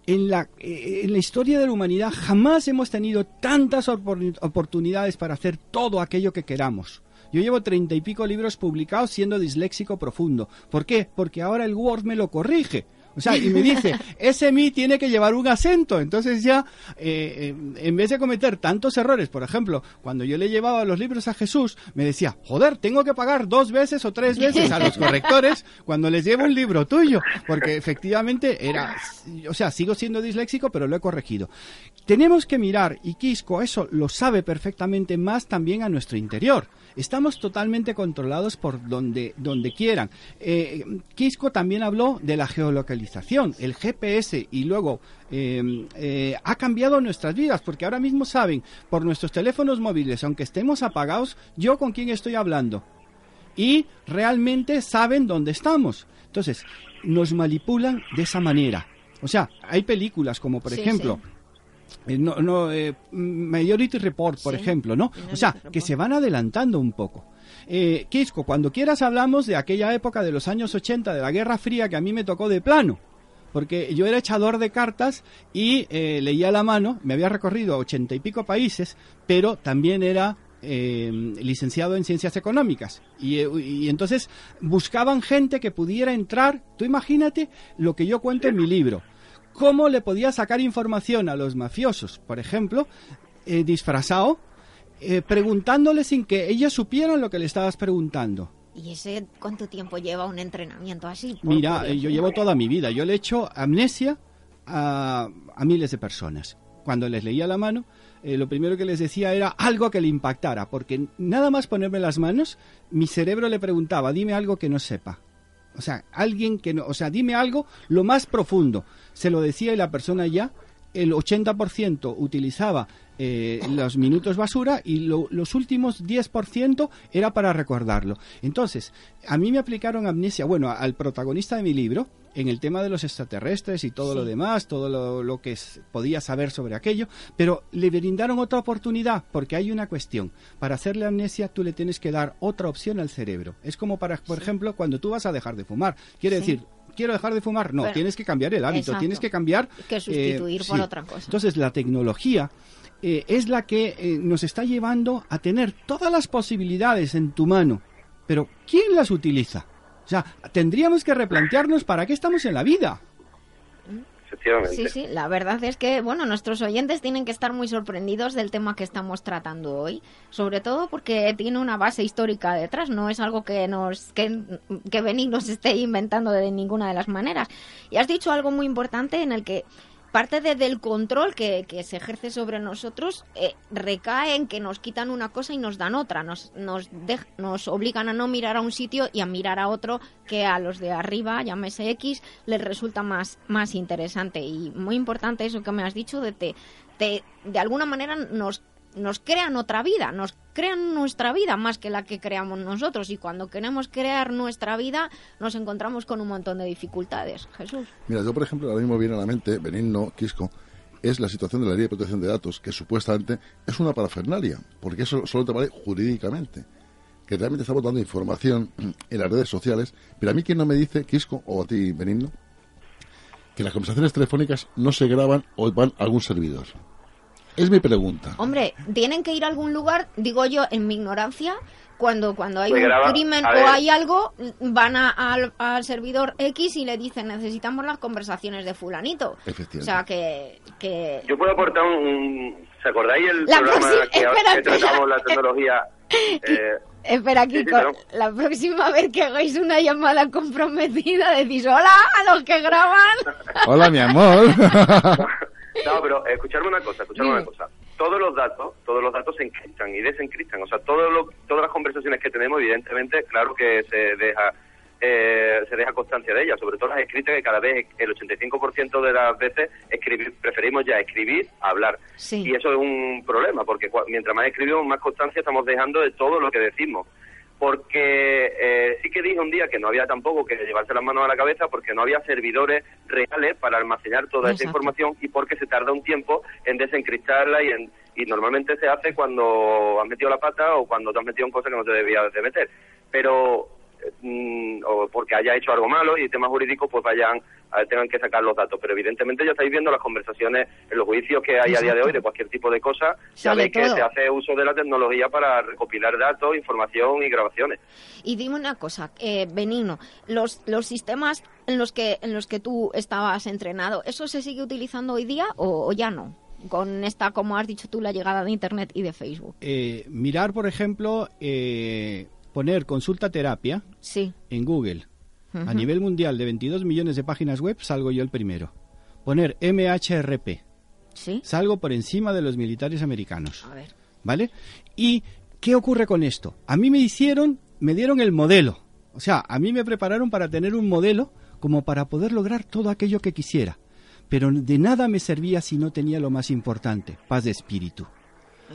en la, eh, en la, historia de la humanidad jamás hemos tenido tantas oportunidades para hacer todo aquello que queramos. Yo llevo treinta y pico libros publicados siendo disléxico profundo. ¿Por qué? Porque ahora el Word me lo corrige. O sea, y me dice, ese mi tiene que llevar un acento. Entonces ya, eh, eh, en vez de cometer tantos errores, por ejemplo, cuando yo le llevaba los libros a Jesús, me decía, joder, tengo que pagar dos veces o tres veces a los correctores cuando les llevo un libro tuyo. Porque efectivamente era, o sea, sigo siendo disléxico, pero lo he corregido. Tenemos que mirar, y Quisco eso lo sabe perfectamente más también a nuestro interior. Estamos totalmente controlados por donde, donde quieran. Eh, Quisco también habló de la geolocalización, el GPS y luego eh, eh, ha cambiado nuestras vidas porque ahora mismo saben por nuestros teléfonos móviles, aunque estemos apagados, yo con quién estoy hablando. Y realmente saben dónde estamos. Entonces, nos manipulan de esa manera. O sea, hay películas como por ejemplo... Eh, no, no, eh, Majority Report, por ejemplo, ¿no? O sea, que se van adelantando un poco. Eh, Quisco, cuando quieras hablamos de aquella época de los años 80, de la Guerra Fría, que a mí me tocó de plano. Porque yo era echador de cartas y eh, leía la mano, me había recorrido ochenta y pico países, pero también era licenciado en ciencias económicas. Y, y, entonces buscaban gente que pudiera entrar. Tú imagínate lo que yo cuento en mi libro cómo le podía sacar información a los mafiosos, por ejemplo, eh, disfrazado, eh, preguntándole sin que ellos supieran lo que le estabas preguntando. ¿Y ese cuánto tiempo lleva un entrenamiento así? Mira, eh, yo llevo toda mi vida. Yo le he hecho amnesia a, miles de personas. Cuando les leía la mano, lo primero que les decía era algo que le impactara, porque nada más ponerme las manos, mi cerebro le preguntaba, dime algo que no sepa. O sea, alguien que no, o sea, dime algo lo más profundo. Se lo decía y la persona ya, el 80% utilizaba eh, los minutos basura y los últimos 10% era para recordarlo. Entonces, a mí me aplicaron amnesia, bueno, al protagonista de mi libro, en el tema de los extraterrestres y todo lo demás, todo lo, que podía saber sobre aquello, pero le brindaron otra oportunidad, porque hay una cuestión. Para hacerle amnesia, tú le tienes que dar otra opción al cerebro. Es como para, por ejemplo, cuando tú vas a dejar de fumar. Quiere decir, quiero dejar de fumar. No, tienes que cambiar el hábito, tienes que cambiar. Que sustituir eh, por otra cosa. Entonces, la tecnología eh, es la que eh, nos está llevando a tener todas las posibilidades en tu mano. Pero, ¿quién las utiliza? O sea, tendríamos que replantearnos para qué estamos en la vida. Sí, sí, la verdad es que, bueno, nuestros oyentes tienen que estar muy sorprendidos del tema que estamos tratando hoy, sobre todo porque tiene una base histórica detrás, no es algo que nos que, que nos esté inventando de ninguna de las maneras. Y has dicho algo muy importante en el que parte del control que, se ejerce sobre nosotros eh, recae en que nos quitan una cosa y nos dan otra, nos, nos, nos obligan a no mirar a un sitio y a mirar a otro que a los de arriba, llámese X, les resulta más, más interesante. Y muy importante eso que me has dicho, de, te, de alguna manera nos nos crean otra vida, nos crean nuestra vida más que la que creamos nosotros y cuando queremos crear nuestra vida nos encontramos con un montón de dificultades. Jesús. Mira, yo por ejemplo ahora mismo viene a la mente, Benigno, Quisco, es la situación de la ley de protección de datos, que supuestamente es una parafernalia, porque eso solo te vale jurídicamente, que realmente estamos dando información en las redes sociales, pero a mí quién no me dice, Quisco, o a ti, Benigno, que las conversaciones telefónicas no se graban o van a algún servidor. Es mi pregunta. Hombre, tienen que ir a algún lugar, digo yo, en mi ignorancia, cuando, cuando hay un crimen o hay algo, van al, servidor X y le dicen necesitamos las conversaciones de fulanito. O sea, que, que... Yo puedo aportar un... ¿Se acordáis el programa que, tratamos la tecnología? Eh, Espera, Kiko, la próxima vez que hagáis una llamada comprometida decís hola a los que graban. Hola, mi amor. No, pero escucharme una cosa, escucharme una cosa. Todos los datos, todos los datos se encriptan y desencriptan. O sea, todo lo, todas las conversaciones que tenemos, evidentemente, claro que se deja eh, se deja constancia de ellas, sobre todo las escritas que cada vez el 85% de las veces escribir, preferimos ya escribir a hablar. Y eso es un problema, porque mientras más escribimos, más constancia estamos dejando de todo lo que decimos porque eh, sí que dije un día que no había tampoco que llevarse las manos a la cabeza porque no había servidores reales para almacenar toda esa información y porque se tarda un tiempo en desencriptarla y, en, y normalmente se hace cuando has metido la pata o cuando te has metido en cosas que no te debías de meter. Pero mm, o porque haya hecho algo malo y temas jurídicos pues vayan a, tengan que sacar los datos. Pero evidentemente ya estáis viendo las conversaciones en los juicios que hay a día de hoy de cualquier tipo de cosa. Sabéis que se hace uso de la tecnología para recopilar datos, información y grabaciones. Y dime una cosa, eh, Benigno, los, los sistemas en los que en los que tú estabas entrenado, ¿eso se sigue utilizando hoy día o ya no? con esta, como has dicho tú, la llegada de Internet y de Facebook? Eh, mirar, por ejemplo, eh, poner consulta terapia sí. en Google. A nivel mundial de 22 millones de páginas web salgo yo el primero. Poner MHRP. ¿Sí? Salgo por encima de los militares americanos. A ver. ¿Vale? ¿Y qué ocurre con esto? A mí me hicieron, me dieron el modelo. O sea, a mí me prepararon para tener un modelo como para poder lograr todo aquello que quisiera pero de nada me servía si no tenía lo más importante, paz de espíritu.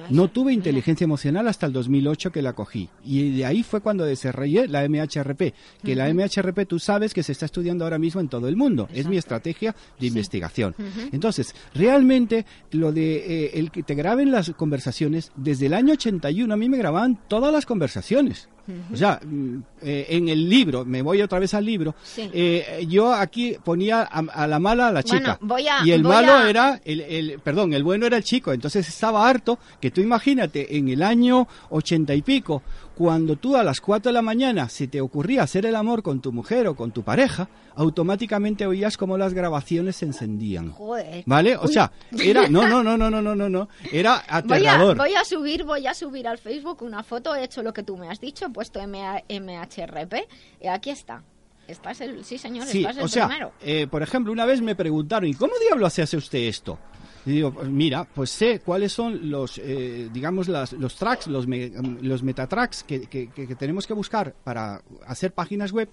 No tuve inteligencia emocional hasta el 2008 que la cogí. Y de ahí fue cuando desarrollé la MHRP. Que la MHRP tú sabes que se está estudiando ahora mismo en todo el mundo. Es mi estrategia de investigación. Entonces, realmente lo de eh, el que te graben las conversaciones, desde el año 81 a mí me grababan todas las conversaciones. O sea, mm, eh, en el libro, me voy otra vez al libro, eh, yo aquí ponía a, la mala a la chica. y el malo era, el, el, perdón, el bueno era el chico. Entonces estaba harto que tú imagínate, en el año ochenta y pico, cuando tú a las 4 de la mañana se te ocurría hacer el amor con tu mujer o con tu pareja, automáticamente oías como las grabaciones se encendían. Joder. ¿Vale? O sea, era no, no, no, no, no, no, no, no, era aterrador. Voy a, subir, voy a subir al Facebook una foto, he hecho lo que tú me has dicho, he puesto MHRP y aquí está. Estás el, sí, señor, sí, estás el o sea, primero. Eh, por ejemplo, una vez me preguntaron, ¿y cómo diablo hace usted esto? Y digo, pues mira, pues sé cuáles son los, eh, digamos, las, los tracks, los, los metatracks que, que, que, tenemos que buscar para hacer páginas web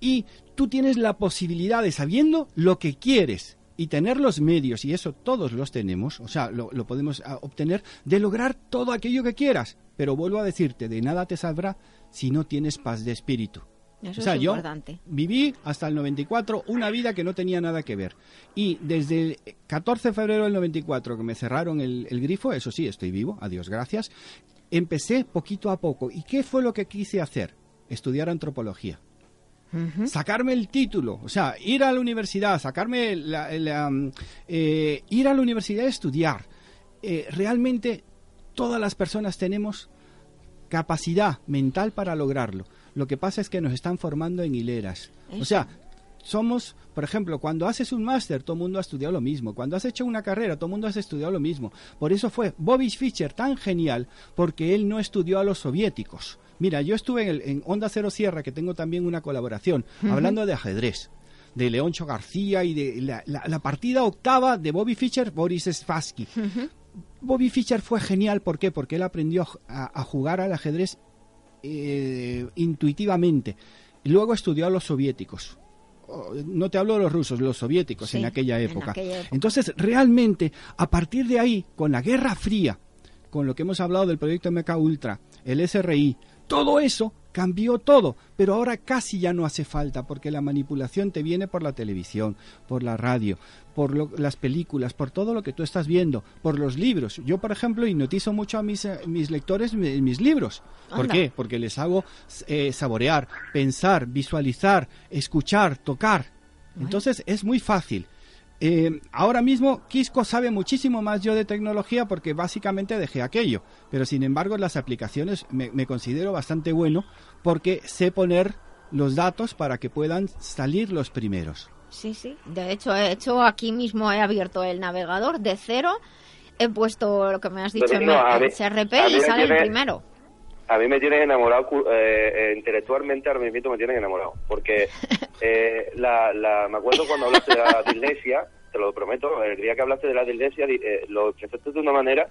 y tú tienes la posibilidad de, sabiendo lo que quieres y tener los medios, y eso todos los tenemos, o sea, lo, lo podemos ah, obtener, de lograr todo aquello que quieras. Pero vuelvo a decirte, de nada te saldrá si no tienes paz de espíritu o sea, yo viví hasta el 94 una vida que no tenía nada que ver. Y desde el 14 de febrero del 94 que me cerraron el, grifo, eso sí, estoy vivo, adiós, gracias, empecé poquito a poco. ¿Y qué fue lo que quise hacer? Estudiar antropología. Sacarme el título, o sea, ir a la universidad, sacarme la, eh, ir a la universidad a estudiar. Eh, realmente todas las personas tenemos capacidad mental para lograrlo. Lo que pasa es que nos están formando en hileras. O sea, somos, por ejemplo, cuando haces un máster, todo el mundo ha estudiado lo mismo. Cuando has hecho una carrera, todo el mundo ha estudiado lo mismo. Por eso fue Bobby Fischer tan genial, porque él no estudió a los soviéticos. Mira, yo estuve en, en Onda Cero Sierra, que tengo también una colaboración, hablando de ajedrez de Leoncho García y de la, partida octava de Bobby Fischer, Boris Spassky. Bobby Fischer fue genial, ¿por qué? Porque él aprendió a jugar al ajedrez eh, intuitivamente. Luego estudió a los soviéticos. Oh, no te hablo de los rusos, los soviéticos en, aquella época. Entonces, realmente, a partir de ahí, con la Guerra Fría, con lo que hemos hablado del proyecto MK Ultra, el SRI, todo eso cambió todo, pero ahora casi ya no hace falta porque la manipulación te viene por la televisión, por la radio, por las películas, por todo lo que tú estás viendo, por los libros. Yo, por ejemplo, hipnotizo mucho a mis, eh, mis lectores mis libros. ¿Por qué? Porque les hago eh, saborear, pensar, visualizar, escuchar, tocar. Entonces es muy fácil. Eh, ahora mismo Quisco sabe muchísimo más yo de tecnología porque básicamente dejé aquello, pero sin embargo las aplicaciones me, me considero bastante bueno porque sé poner los datos para que puedan salir los primeros. Sí, sí. De hecho, he hecho aquí mismo he abierto el navegador de cero, he puesto lo que me has dicho en el CRP y sale el primero. A mí me tienes enamorado eh, eh, intelectualmente, ahora mismo me tienes enamorado, porque eh, la, la, me acuerdo cuando hablaste de la dislexia, te lo prometo, el día que hablaste de la dislexia lo expresaste de una manera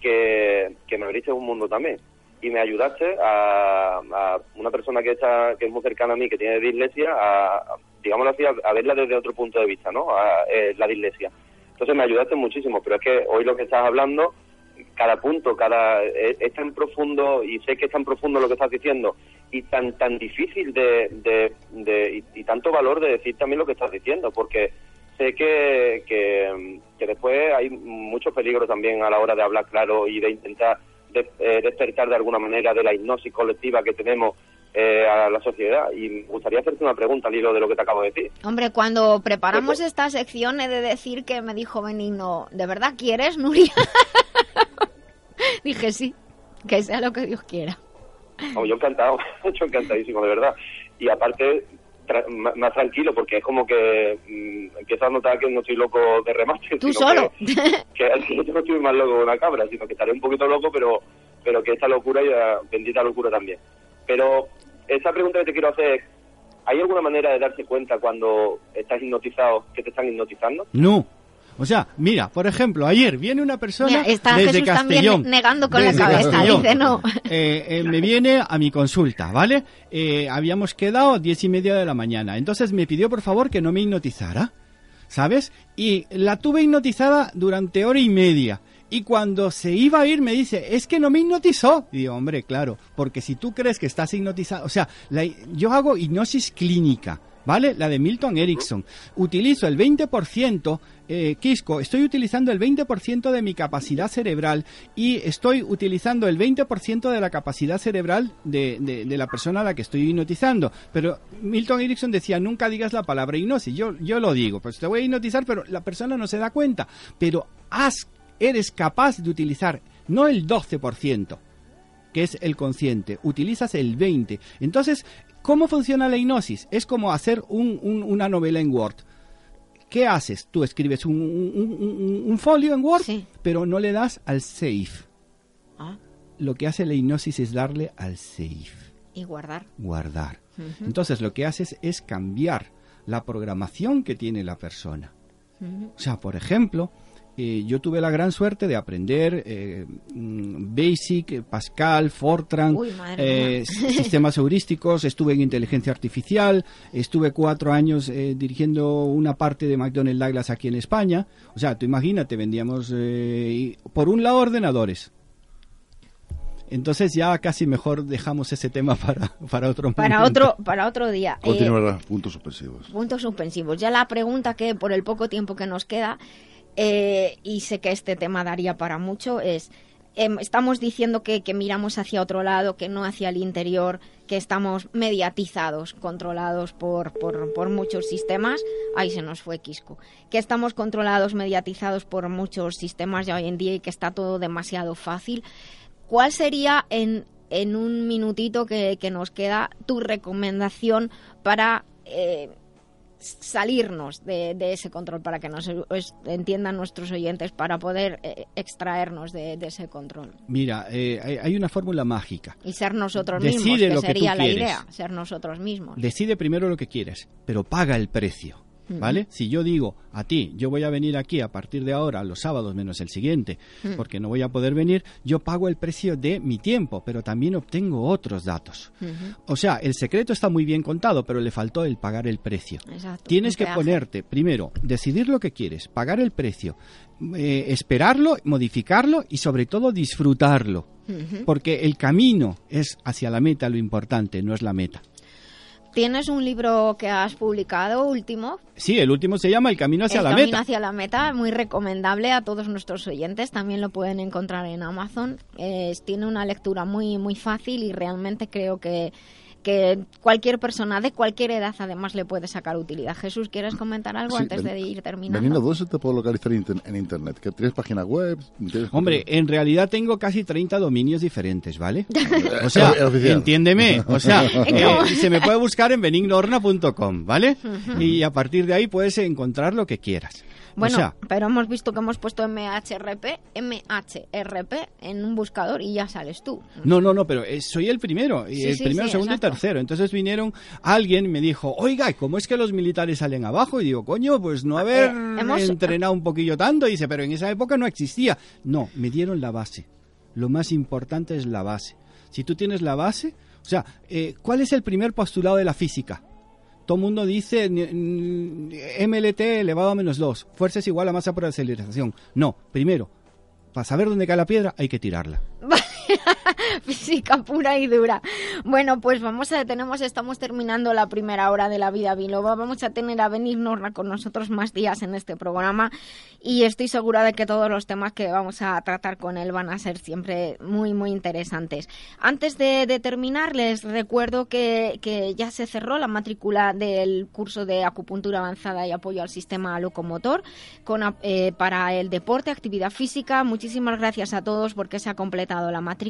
que, que me abriste un mundo también y me ayudaste a, a, una persona que está que es muy cercana a mí que tiene dislexia a, digámoslo así, a, verla desde otro punto de vista, ¿no? A, eh, la dislexia. Entonces me ayudaste muchísimo, pero es que hoy lo que estás hablando, cada punto, cada es, tan profundo y sé que es tan profundo lo que estás diciendo y tan tan difícil de, de, y, tanto valor de decir también lo que estás diciendo, porque sé que, que, después hay mucho peligro también a la hora de hablar claro y de intentar eh, despertar de alguna manera de la hipnosis colectiva que tenemos eh, a la sociedad. Y me gustaría hacerte una pregunta al hilo de lo que te acabo de decir. Hombre, cuando preparamos esta sección he de decir que me dijo Benigno, ¿de verdad quieres, Nuria? Dije sí, que sea lo que Dios quiera. Oh, yo encantado, yo encantadísimo, de verdad. Y aparte, más tranquilo, porque es como que mm, empiezo a notar que no estoy loco de remate. Tú solo. Que, yo no estoy más loco que una cabra, sino que estaré un poquito loco, pero, pero que esta locura, ya, bendita locura también. Pero esa pregunta que te quiero hacer es, ¿hay alguna manera de darse cuenta cuando estás hipnotizado que te están hipnotizando? No. O sea, mira, por ejemplo, ayer viene una persona está desde Jesús Castellón. También negando con la cabeza, dice no. Eh, eh, me viene a mi consulta, ¿vale? Eh, habíamos quedado diez y media de la mañana. Entonces me pidió por favor que no me hipnotizara, ¿sabes? Y la tuve hipnotizada durante hora y media. Y cuando se iba a ir me dice, es que no me hipnotizó. Y digo, hombre, claro, porque si tú crees que estás hipnotizado, o sea, yo hago hipnosis clínica. ¿vale? La de Milton Erickson. Utilizo el 20%, eh, estoy utilizando el 20% de mi capacidad cerebral y estoy utilizando el 20% de la capacidad cerebral de, la persona a la que estoy hipnotizando. Pero Milton Erickson decía, nunca digas la palabra hipnosis. Yo, yo lo digo, pues te voy a hipnotizar, pero la persona no se da cuenta. Pero has, eres capaz de utilizar no el 12%, que es el consciente, utilizas el 20. Entonces, ¿Cómo funciona la hipnosis? Es como hacer una novela en Word. ¿Qué haces? Tú escribes un, folio en Word, pero no le das al save. Ah. Lo que hace la hipnosis es darle al save. Y guardar. Guardar. Entonces lo que haces es cambiar la programación que tiene la persona. O sea, por ejemplo, eh, yo tuve la gran suerte de aprender eh, mm, Basic, Pascal, Fortran, eh, sistemas heurísticos, estuve en inteligencia artificial, estuve cuatro años dirigiendo una parte de McDonnell Douglas aquí en España. O sea, tú imagínate, vendíamos por un lado ordenadores. Entonces ya casi mejor dejamos ese tema para, para otro para otro para otro día. puntos suspensivos. Puntos suspensivos. Ya la pregunta que por el poco tiempo que nos queda eh, y sé que este tema daría para mucho, es, em, estamos diciendo que, miramos hacia otro lado, que no hacia el interior, que estamos mediatizados, controlados por, por, muchos sistemas, ahí se nos fue Quisco, que estamos controlados, mediatizados por muchos sistemas ya hoy en día y que está todo demasiado fácil. ¿Cuál sería en, en un minutito que, que nos queda tu recomendación para... Eh, salirnos de, ese control para que nos entiendan nuestros oyentes para poder eh, extraernos de, ese control. Mira, eh, hay una fórmula mágica. Y ser nosotros mismos, que sería la idea, ser nosotros mismos. Decide primero lo que quieres, pero paga el precio. ¿Vale? Si yo digo a ti, yo voy a venir aquí a partir de ahora, los sábados menos el siguiente, porque no voy a poder venir, yo pago el precio de mi tiempo, pero también obtengo otros datos. O sea, el secreto está muy bien contado, pero le faltó el pagar el precio. Tienes que ponerte, primero, decidir lo que quieres, pagar el precio, eh, esperarlo, modificarlo y sobre todo disfrutarlo. Porque el camino es hacia la meta lo importante, no es la meta. Tienes un libro que has publicado último. Sí, el último se llama El camino hacia la meta. El camino hacia la meta, muy recomendable a todos nuestros oyentes. También lo pueden encontrar en Amazon. tiene una lectura muy muy fácil y realmente creo que que cualquier persona de cualquier edad además le puede sacar utilidad. Jesús, ¿quieres comentar algo antes de ir terminando? Veniendo, ¿dónde se te puede localizar en Internet? ¿Que ¿Tienes página web? Hombre, en realidad tengo casi 30 dominios diferentes, ¿vale? o sea, entiéndeme, o sea, eh, se me puede buscar en benignorna.com, ¿vale? Y a partir de ahí puedes encontrar lo que quieras. Bueno, pero hemos visto que hemos puesto MHRP, MHRP en un buscador y ya sales tú. No, no, no, pero eh, soy el primero, y el primero, segundo y tercero. Entonces vinieron, alguien me dijo, oiga, ¿cómo es que los militares salen abajo? Y digo, coño, pues no haber eh, entrenado un poquillo tanto. Y dice, pero en esa época no existía. No, me dieron la base. Lo más importante es la base. Si tú tienes la base, o sea, eh, ¿cuál es el primer postulado de la física? Todo el mundo dice MLT elevado a menos 2, fuerza es igual a masa por aceleración. No, primero, para saber dónde cae la piedra hay que tirarla. física pura y dura. Bueno, pues vamos a tenemos estamos terminando la primera hora de la vida biloba. Vamos a tener a venir Norma con nosotros más días en este programa y estoy segura de que todos los temas que vamos a tratar con él van a ser siempre muy muy interesantes. Antes de, terminar les recuerdo que, que ya se cerró la matrícula del curso de acupuntura avanzada y apoyo al sistema locomotor con, eh, para el deporte, actividad física. Muchísimas gracias a todos porque se ha completado la matrícula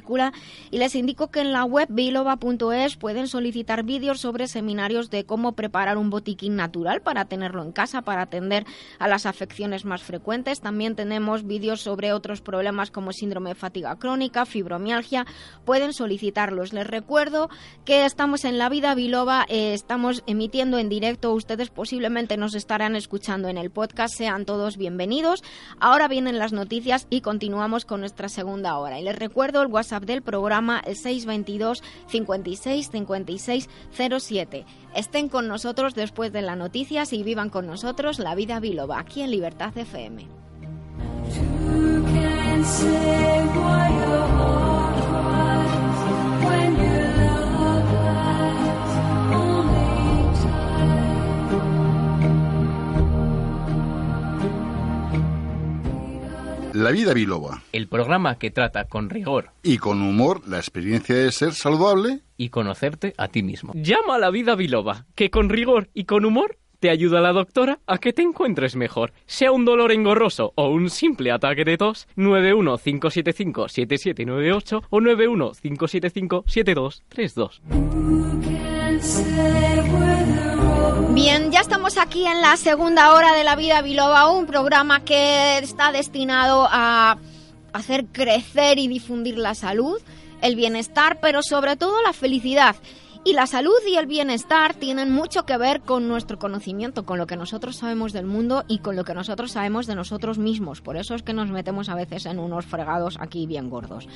y les indico que en la web biloba.es pueden solicitar vídeos sobre seminarios de cómo preparar un botiquín natural para tenerlo en casa, para atender a las afecciones más frecuentes. También tenemos vídeos sobre otros problemas como síndrome de fatiga crónica, fibromialgia. Pueden solicitarlos. Les recuerdo que estamos en La Vida Biloba, eh, estamos emitiendo en directo. Ustedes posiblemente nos estarán escuchando en el podcast. Sean todos bienvenidos. Ahora vienen las noticias y continuamos con nuestra segunda hora. Y les recuerdo el WhatsApp del programa, el 622 56 56 07. Estén con nosotros después de las noticias y vivan con nosotros la vida biloba aquí en Libertad FM. La vida biloba. El programa que trata con rigor y con humor la experiencia de ser saludable y conocerte a ti mismo. Llama a la vida biloba, que con rigor y con humor te ayuda la doctora a que te encuentres mejor. Sea un dolor engorroso o un simple ataque de tos, 915757798 o 915757232. Bien, ya estamos aquí en la segunda hora de la vida biloba, un programa que está destinado a hacer crecer y difundir la salud, el bienestar, pero sobre todo la felicidad. Y la salud y el bienestar tienen mucho que ver con nuestro conocimiento, con lo que nosotros sabemos del mundo y con lo que nosotros sabemos de nosotros mismos. Por eso es que nos metemos a veces en unos fregados aquí bien gordos.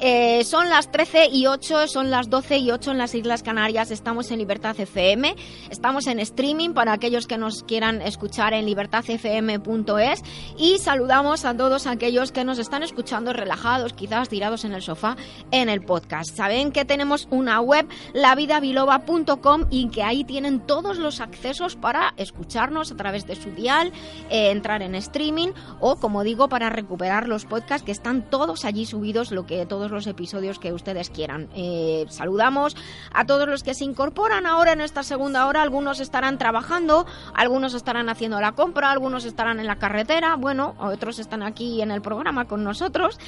Eh, son las 13 y 8, son las 12 y 8 en las Islas Canarias. Estamos en Libertad FM, estamos en streaming para aquellos que nos quieran escuchar en libertadfm.es y saludamos a todos aquellos que nos están escuchando relajados, quizás tirados en el sofá, en el podcast. Saben que tenemos una web, la vida vidabiloba.com y que ahí tienen todos los accesos para escucharnos a través de su dial, eh, entrar en streaming o, como digo, para recuperar los podcasts que están todos allí subidos, lo que todos los episodios que ustedes quieran. Eh, saludamos a todos los que se incorporan ahora en esta segunda hora. Algunos estarán trabajando, algunos estarán haciendo la compra, algunos estarán en la carretera, bueno, otros están aquí en el programa con nosotros.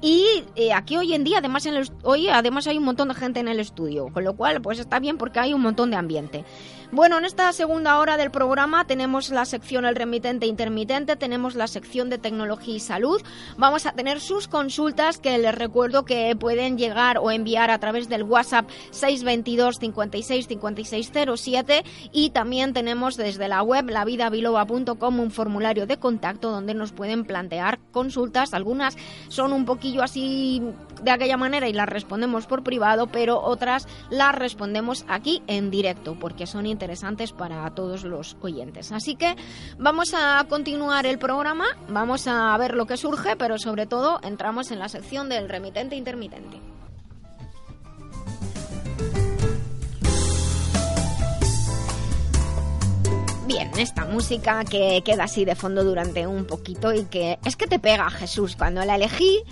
Y eh, aquí hoy en día, además, en hoy además hay un montón de gente en el estudio, con lo cual, pues está bien porque hay un montón de ambiente. Bueno, en esta segunda hora del programa tenemos la sección El remitente intermitente, tenemos la sección de tecnología y salud. Vamos a tener sus consultas que les recuerdo que pueden llegar o enviar a través del WhatsApp 622 56 56 07 y también tenemos desde la web lavidabiloba.com un formulario de contacto donde nos pueden plantear consultas. Algunas son un poquillo así de aquella manera y las respondemos por privado, pero otras las respondemos aquí en directo porque son interesantes para todos los oyentes. Así que vamos a continuar el programa, vamos a ver lo que surge, pero sobre todo entramos en la sección del remitente intermitente. Bien, esta música que queda así de fondo durante un poquito y que es que te pega, Jesús. Cuando la elegí,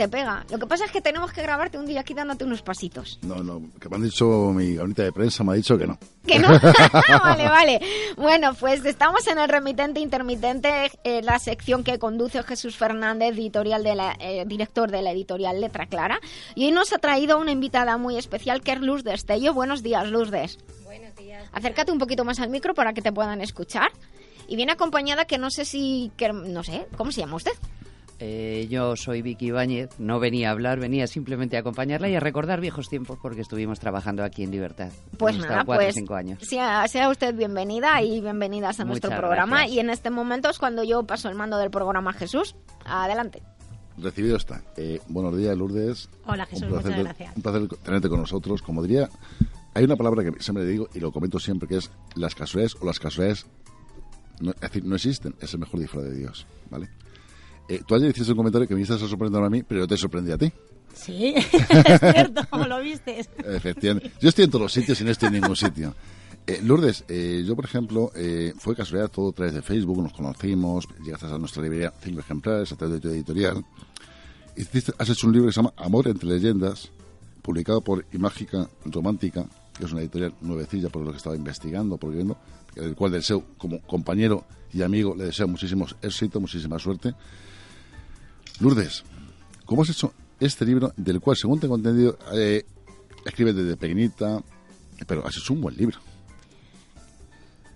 te pega. Lo que pasa es que tenemos que grabarte un día aquí dándote unos pasitos. No, no, que me han dicho, mi gabinete de prensa me ha dicho que no. Que no. vale, vale. Bueno, pues estamos en el remitente intermitente, eh, la sección que conduce Jesús Fernández, editorial de la, eh, director de la editorial Letra Clara. Y hoy nos ha traído una invitada muy especial que es Luz Destello. Buenos días, Luz Buenos días. Acércate un poquito más al micro para que te puedan escuchar. Y viene acompañada que no sé si, que, no sé, ¿cómo se llama usted? Eh, yo soy Vicky Ibáñez, no venía a hablar, venía simplemente a acompañarla y a recordar viejos tiempos porque estuvimos trabajando aquí en Libertad. Pues nada, pues cinco años. Sea, sea, usted bienvenida y bienvenidas a nuestro programa. Y en este momento es cuando yo paso el mando del programa Jesús. Adelante. Recibido está. Eh, buenos días, Lourdes. Hola, Jesús, muchas gracias. Un placer tenerte con nosotros. Como diría, hay una palabra que siempre le digo y lo comento siempre que es las casualidades o las casualidades. No, es decir, no existen, es el mejor disfraz de Dios, ¿vale? Eh, tú ayer hiciste un comentario que me hiciste sorprender a mí, pero te sorprendí a ti. Sí, es cierto, como lo viste. Efectivamente. Yo estoy en todos los sitios y no estoy en ningún sitio. Eh, Lourdes, eh, yo por ejemplo, eh, fue casualidad todo a través de Facebook, nos conocimos, llegaste a nuestra librería cinco ejemplares a través de tu editorial. Hiciste, has hecho un libro que se llama Amor entre leyendas, publicado por Imágica Romántica, que es una editorial nuevecilla por lo que estaba investigando, por viendo, el cual deseo, como compañero y amigo, le deseo muchísimo éxito, muchísima suerte. Lourdes, ¿cómo has hecho este libro del cual, según tengo entendido, eh, escribes desde pequeñita, pero has hecho un buen libro?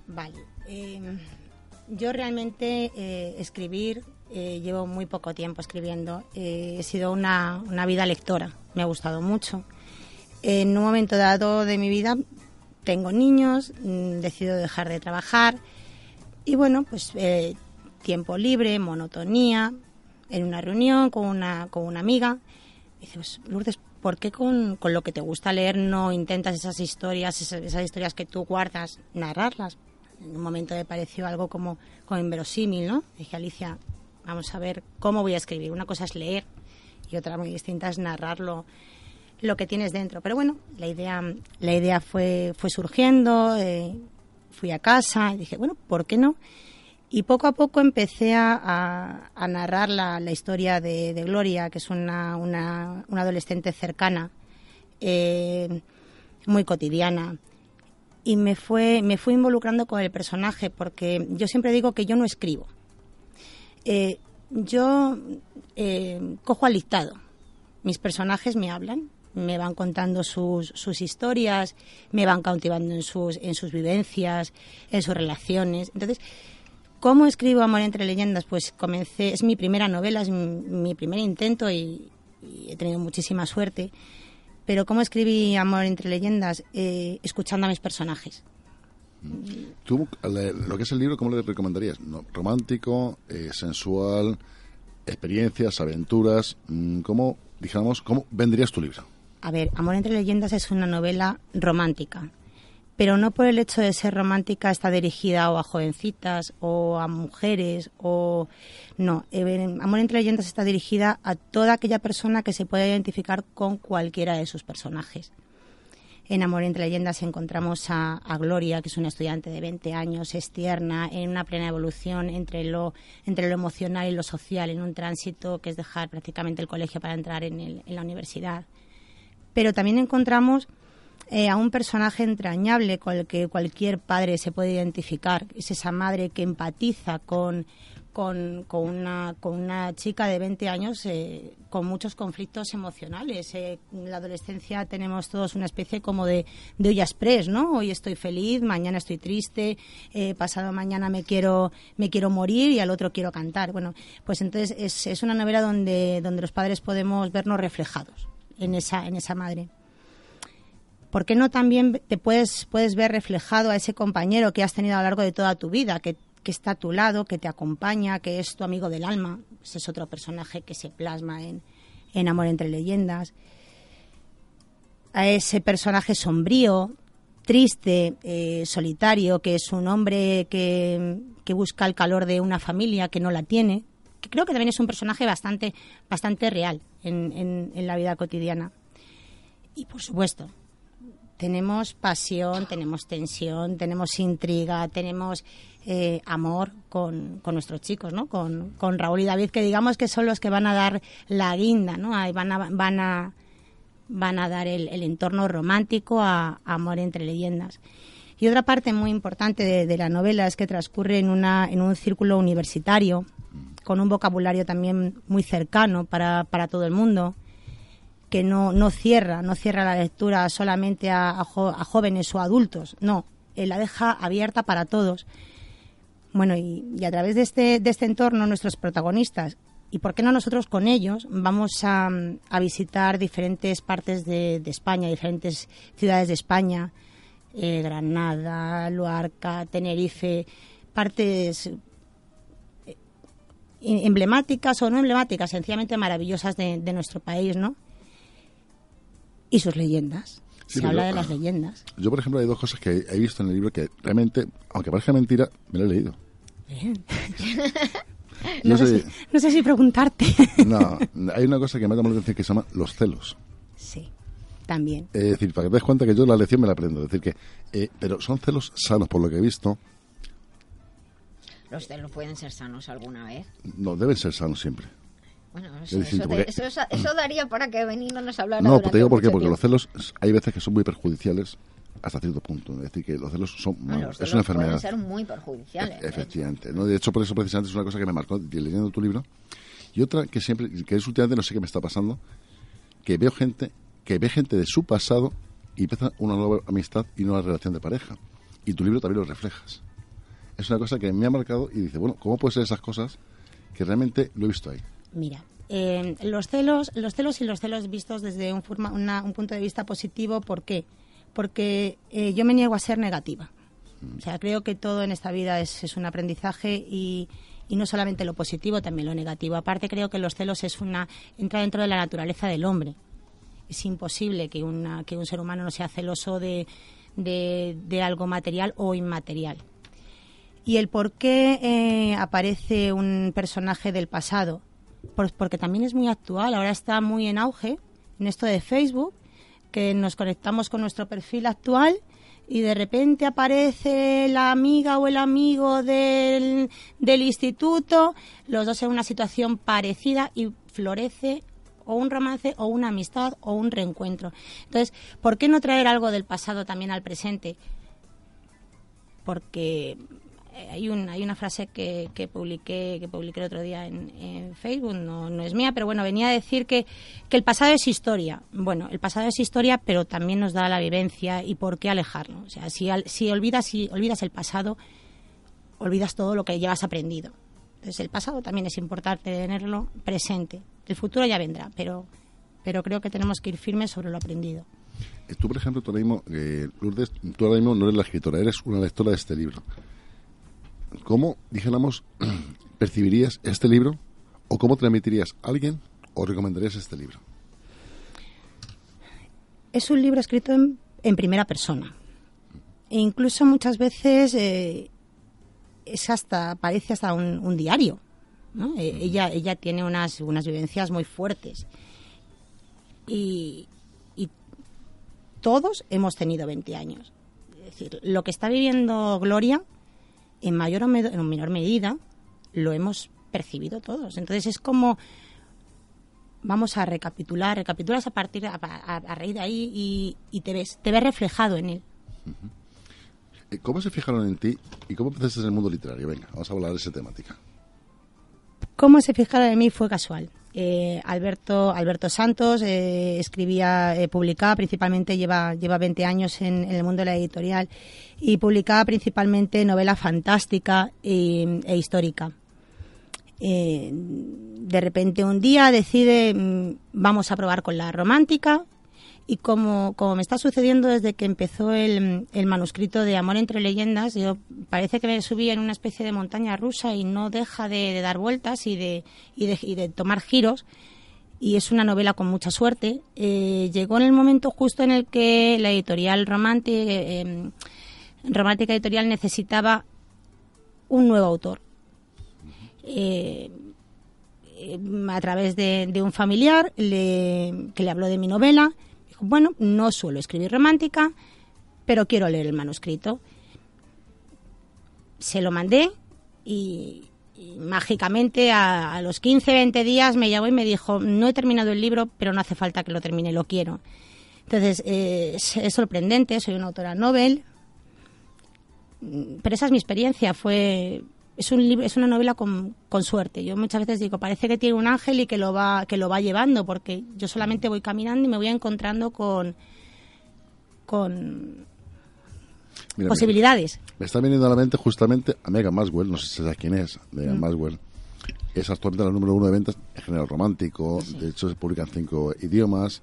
Vale. Eh, yo realmente eh, escribir, eh, llevo muy poco tiempo escribiendo. he sido una, una, vida lectora, me ha gustado mucho. En un momento dado de mi vida tengo niños, mm, decido dejar de trabajar y bueno, pues tiempo libre, monotonía, en una reunión con una, con una amiga. Dice, pues, Lourdes, ¿por qué con, con, lo que te gusta leer no intentas esas historias, esas, esas historias que tú guardas, narrarlas? en un momento me pareció algo como, como inverosímil, ¿no? Dije, Alicia, vamos a ver cómo voy a escribir. Una cosa es leer y otra muy distinta es narrarlo lo que tienes dentro. Pero bueno, la idea, la idea fue, fue surgiendo, eh, fui a casa y dije, bueno, ¿por qué no? Y poco a poco empecé a, a narrar la, historia de, Gloria, que es una, adolescente cercana, eh, muy cotidiana, y me fue me fui involucrando con el personaje porque yo siempre digo que yo no escribo. Eh, yo eh, cojo al dictado mis personajes me hablan me van contando sus, sus historias me van cautivando en sus en sus vivencias en sus relaciones. Entonces cómo escribo amor entre leyendas pues comencé es mi primera novela es mi, mi primer intento y, y he tenido muchísima suerte pero ¿cómo escribí Amor entre leyendas? Eh, escuchando a mis personajes. ¿Tú, lo que es el libro, cómo le recomendarías? ¿Romántico, eh, sensual, experiencias, aventuras? Mm, ¿Cómo, digamos, cómo vendrías tu libro? A ver, Amor entre leyendas es una novela romántica pero no por el hecho de ser romántica está dirigida o a jovencitas o a mujeres o no eh, Amor entre leyendas está dirigida a toda aquella persona que se pueda identificar con cualquiera de sus personajes en Amor entre leyendas encontramos a, Gloria, que es una estudiante de 20 años, es tierna, en una plena evolución entre lo, entre lo emocional y lo social, en un tránsito que es dejar prácticamente el colegio para entrar en, el, en la universidad. Pero también encontramos eh, a un personaje entrañable con el que cualquier padre se puede identificar. Es esa madre que empatiza con, con, con, una, con una chica de 20 años eh, con muchos conflictos emocionales. Eh, en la adolescencia tenemos todos una especie como de, de olla express, ¿no? Hoy estoy feliz, mañana estoy triste, eh, pasado mañana me quiero, me quiero morir y al otro quiero cantar. Bueno, pues entonces es, es una novela donde, donde los padres podemos vernos reflejados en esa, en esa madre. ¿Por qué no también te puedes, puedes ver reflejado a ese compañero que has tenido a lo largo de toda tu vida, que, que está a tu lado, que te acompaña, que es tu amigo del alma? Ese es otro personaje que se plasma en, en Amor entre leyendas. A ese personaje sombrío, triste, eh, solitario, que es un hombre que, que busca el calor de una familia que no la tiene, que creo que también es un personaje bastante, bastante real en, en, en la vida cotidiana. Y por supuesto, tenemos pasión, tenemos tensión, tenemos intriga, tenemos eh, amor con, con, nuestros chicos, ¿no? Con, con, Raúl y David, que digamos que son los que van a dar la guinda, ¿no? Ahí van a, van a, van a dar el, entorno romántico a, a, Amor entre leyendas. Y otra parte muy importante de, de, la novela es que transcurre en, una, en un círculo universitario, con un vocabulario también muy cercano para, para todo el mundo que no, no cierra, no cierra la lectura solamente a, jo, a jóvenes o adultos, no, la deja abierta para todos. Bueno, y, a través de este, de este entorno, nuestros protagonistas, y por qué no nosotros con ellos, vamos a, a visitar diferentes partes de, de, España, diferentes ciudades de España, eh, Granada, Luarca, Tenerife, partes eh, emblemáticas o no emblemáticas, sencillamente maravillosas de, de nuestro país, ¿no? Y sus leyendas. Sí, Se habla yo, de las leyendas. Yo, por ejemplo, hay dos cosas que he visto en el libro que realmente, aunque parezca mentira, me lo he leído. Bien. No, sé, si, no sé si preguntarte. No, hay una cosa que me ha llamado la atención que se llama los celos. Sí, también. Es decir, para que te des cuenta que yo la lección me la aprendo. Es decir, que. Eh, pero son celos sanos, por lo que he visto. ¿Los celos pueden ser sanos alguna vez? No, deben ser sanos siempre. Bueno, eso, eso, daría para que Benino nos hablara. No, te digo por qué, porque los celos hay veces que son muy perjudiciales hasta cierto punto. Es decir, que los celos son malos. es una enfermedad. Pueden ser muy perjudiciales. E efectivamente. ¿no? De hecho, por eso precisamente es una cosa que me marcó leyendo tu libro. Y otra que siempre, que es últimamente, no sé qué me está pasando, que veo gente, que ve gente de su pasado y empieza una nueva amistad y una relación de pareja. Y tu libro también lo reflejas. Es una cosa que me ha marcado y dice, bueno, ¿cómo puede ser esas cosas que realmente lo he visto ahí? Mira, los celos, los celos y los celos vistos desde un, un punto de vista positivo, ¿por qué? Porque eh, yo me niego a ser negativa. O sea, creo que todo en esta vida es, un aprendizaje y, no solamente lo positivo, también lo negativo. Aparte, creo que los celos es una entra dentro de la naturaleza del hombre. Es imposible que, una, que un ser humano no sea celoso de, de, algo material o inmaterial. Y el por qué eh, aparece un personaje del pasado porque también es muy actual, ahora está muy en auge en esto de Facebook, que nos conectamos con nuestro perfil actual y de repente aparece la amiga o el amigo del, del instituto, los dos en una situación parecida y florece o un romance o una amistad o un reencuentro. Entonces, ¿por qué no traer algo del pasado también al presente? Porque hay, un, hay una frase que, que, publiqué, que publiqué el otro día en, Facebook, no, no, es mía, pero bueno, venía a decir que, el pasado es historia. Bueno, el pasado es historia, pero también nos da la vivencia y por qué alejarlo. O sea, si, si, olvidas, si olvidas el pasado, olvidas todo lo que llevas aprendido. Entonces, el pasado también es importante tenerlo presente. El futuro ya vendrá, pero, pero creo que tenemos que ir firmes sobre lo aprendido. Eh, tú, por ejemplo, tú eh, Lourdes, tú ahora mismo no eres la escritora, eres una lectora de este libro. ¿Cómo, dijéramos, percibirías este libro o cómo transmitirías a alguien o recomendarías este libro? Es un libro escrito en, primera persona. E incluso muchas veces eh, es hasta, parece hasta un, diario. Eh, ella, ella tiene unas, unas vivencias muy fuertes. Y, y todos hemos tenido 20 años. Es decir, lo que está viviendo Gloria en mayor o en menor medida lo hemos percibido todos. Entonces es como vamos a recapitular, recapitulas a partir a, raíz de ahí y, te ves te ves reflejado en él. ¿Cómo se fijaron en ti y cómo empezaste en el mundo literario? Venga, vamos a hablar de esa temática. ¿Cómo se fijaron en mí? Fue casual. Eh, Alberto, Alberto Santos eh, escribía, eh, publicaba principalmente, lleva, lleva 20 años en, el mundo de la editorial y publicaba principalmente novela fantástica e, histórica. de repente un día decide mm, vamos a probar con la romántica y como, como me está sucediendo desde que empezó el, el, manuscrito de Amor entre leyendas, yo parece que me subí en una especie de montaña rusa y no deja de, dar vueltas y de, y de, y de, tomar giros. Y es una novela con mucha suerte. Eh, llegó en el momento justo en el que la editorial Romántica, eh, Romántica Editorial necesitaba un nuevo autor. Eh, a través de, un familiar que le habló de mi novela bueno, no suelo escribir romántica, pero quiero leer el manuscrito. Se lo mandé y, mágicamente a, los 15, 20 días me llamó y me dijo, no he terminado el libro, pero no hace falta que lo termine, lo quiero. Entonces, es, sorprendente, soy una autora novel, pero esa es mi experiencia, fue es un libro, es una novela con, con, suerte. Yo muchas veces digo, parece que tiene un ángel y que lo va que lo va llevando, porque yo solamente voy caminando y me voy encontrando con con posibilidades. me está viniendo a la mente justamente a Megan Maswell, no sé si sabes quién es, Megan mm. Maswell. Es actualmente la número uno de ventas en género romántico, de hecho se publica en cinco idiomas.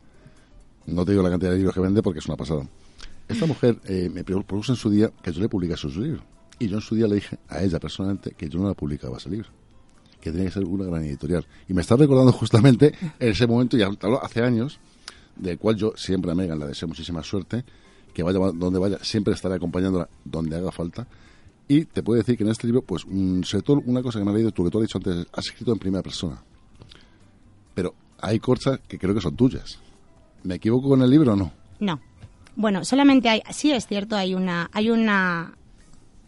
No te digo la cantidad de libros que vende porque es una pasada. Esta mujer eh, me propuso en su día que yo le publicase sus libros. Y yo en su día le dije a ella personalmente que yo no la publicaba ese libro, que tenía que ser una gran editorial. Y me está recordando justamente en ese momento, ya hace años, del cual yo siempre a Megan le deseo muchísima suerte, que vaya donde vaya, siempre estaré acompañándola donde haga falta. Y te puedo decir que en este libro, pues, mm, sobre todo una cosa que me ha leído tú, que tú has dicho antes, has escrito en primera persona. Pero hay cosas que creo que son tuyas. ¿Me equivoco con el libro o no? No. Bueno, solamente hay, sí es cierto, hay una, hay una,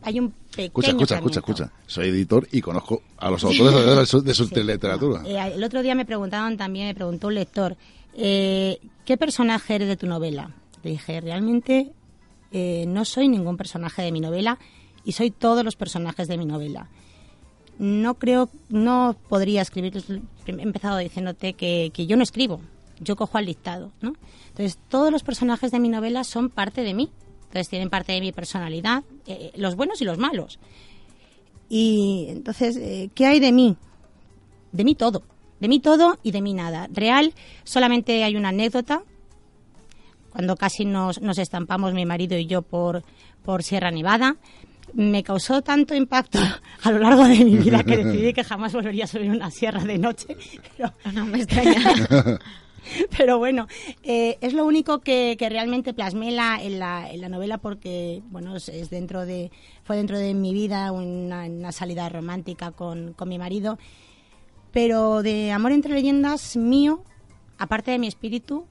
hay un pequeño Escucha, escucha, escucha, escucha. Soy editor y conozco a los autores de su, de su literatura. Eh, el otro día me preguntaban también, me preguntó un lector, eh, ¿qué personaje eres de tu novela? Le dije, realmente eh, no soy ningún personaje de mi novela y soy todos los personajes de mi novela. No creo, no podría escribir, he empezado diciéndote que, que yo no escribo, yo cojo al dictado, ¿no? Entonces, todos los personajes de mi novela son parte de mí. Entonces, tienen parte de mi personalidad, eh, los buenos y los malos. Y entonces, eh, ¿qué hay de mí? De mí todo. De mí todo y de mí nada. Real, solamente hay una anécdota. Cuando casi nos, nos estampamos mi marido y yo por, por Sierra Nevada, me causó tanto impacto a lo largo de mi vida que decidí que jamás volvería a subir una sierra de noche. Pero no me extraña. Pero bueno, eh, es lo único que, que realmente plasmé la, en, la, en la novela porque, bueno, es, es, dentro de, fue dentro de mi vida una, una salida romántica con, con mi marido. Pero de Amor entre leyendas mío, aparte de mi espíritu,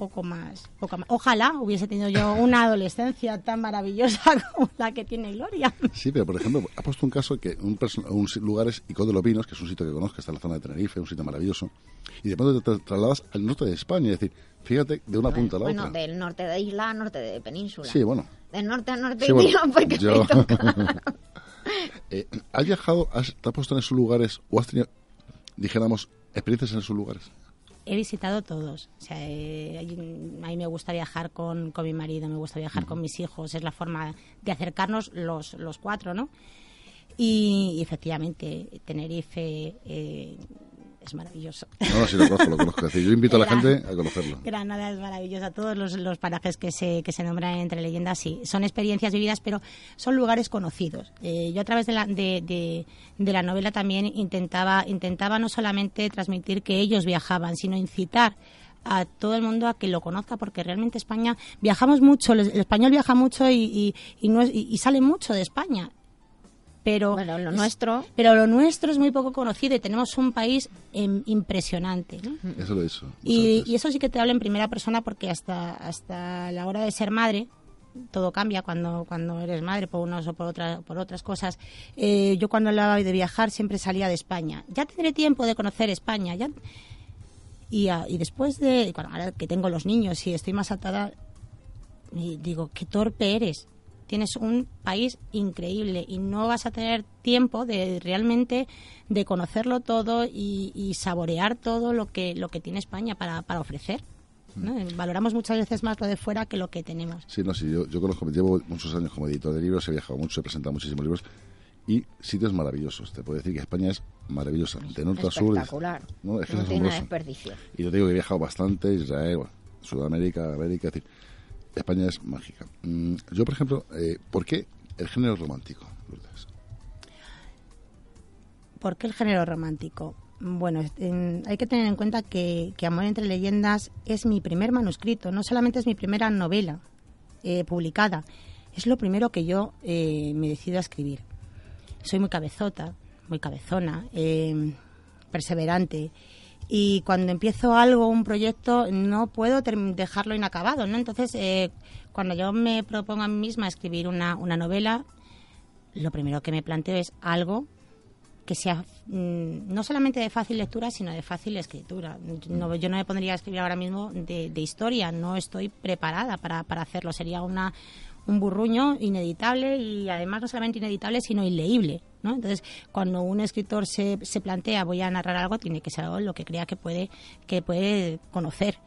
poco más, poco más. Ojalá hubiese tenido yo una adolescencia tan maravillosa como la que tiene Gloria. Sí, pero por ejemplo, ha puesto un caso que un, un lugar es Icó de los Pinos, que es un sitio que conozco, está en la zona de Tenerife, un sitio maravilloso, y de pronto te trasladas al norte de España, es decir, fíjate, de una punta a la bueno, otra. del norte de isla a norte de península. Sí, bueno. Del norte a norte Sí, y bueno, porque yo-. Eh, ¿Has viajado, has, te has puesto en esos lugares o has tenido, dijéramos, experiencias en esos lugares? He visitado todos. O sea, eh, a mí me gusta viajar con, con mi marido, me gusta viajar con mis hijos. Es la forma de acercarnos los, los cuatro, ¿no? Y, y efectivamente, Tenerife eh, es maravilloso. No, sí lo conozco, lo conozco. Es decir, yo invito a la gente a conocerlo. Granada es maravillosa. Todos los, los parajes que se, que se nombran entre leyendas, sí, son experiencias vividas, pero son lugares conocidos. Eh, yo a través de la, de, de- de la novela también intentaba, intentaba no solamente transmitir que ellos viajaban, sino incitar a todo el mundo a que lo conozca, porque realmente España, viajamos mucho, el el español viaja mucho y, y, y no es- y- y sale mucho de España. Pero Bueno, lo nuestro. pero lo nuestro es muy poco conocido y tenemos un país em, impresionante. ¿no? Eso lo dicho. Y, y eso sí que te hablo en primera persona porque hasta, hasta la hora de ser madre, todo cambia cuando, cuando eres madre por unos o por, otra, por otras cosas. Eh, yo cuando hablaba de viajar siempre salía de España. Ya tendré tiempo de conocer España. Ya... Y, ah, y después de, bueno, ahora que tengo los niños y estoy más atada, y digo, qué torpe eres. Tienes un país increíble y no vas a tener tiempo de realmente de conocerlo todo y, y saborear todo lo que lo que tiene España para, para ofrecer. ¿no? Valoramos muchas veces más lo de fuera que lo que tenemos. Sí, no, sí, yo, yo conozco, llevo muchos años como editor de libros, he viajado mucho, he presentado muchísimos libros y sitios maravillosos. Te puedo decir que España es maravillosa, de norte a sur. Espectacular. No, es que No es tiene desperdicio. Y yo te digo que he viajado bastante, Israel, bueno, Sudamérica, América, es decir, España es mágica. Mm, yo, por ejemplo, eh, ¿por qué el género romántico? Lourdes? ¿Por qué el género romántico? Bueno, en- hay que tener en cuenta que, que Amor entre leyendas es mi primer manuscrito, no solamente es mi primera novela eh, publicada, es lo primero que yo eh, me decido a escribir. Soy muy cabezota, muy cabezona, eh, perseverante y cuando empiezo algo, un proyecto, no puedo dejarlo inacabado, ¿no? Entonces, eh, cuando yo me propongo a mí misma escribir una, una novela, lo primero que me planteo es algo que sea mm, no solamente de fácil lectura, sino de fácil escritura. No, yo no me pondría a escribir ahora mismo de, de historia, no estoy preparada para, para hacerlo. Sería una, un burruño ineditable y además no solamente ineditable, sino ileíble. ¿no? Entonces, cuando un escritor se, se plantea voy a narrar algo, tiene que ser algo lo que crea que puede, que puede conocer.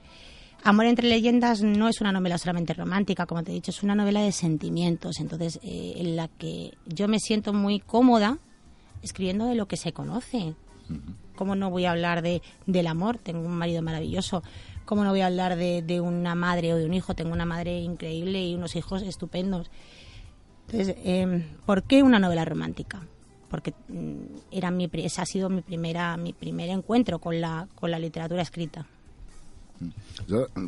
Amor entre leyendas no es una novela solamente romántica, como te he dicho, es una novela de sentimientos, entonces eh, en la que yo me siento muy cómoda escribiendo de lo que se conoce. ¿Cómo no voy a hablar de, del amor? Tengo un marido maravilloso. ¿Cómo no voy a hablar de, una madre o de un hijo? Tengo una madre increíble y unos hijos estupendos. Entonces, eh, ¿por qué una novela romántica? Porque mm, era mi, esa ha sido mi primera mi primer encuentro con la, con la literatura escrita.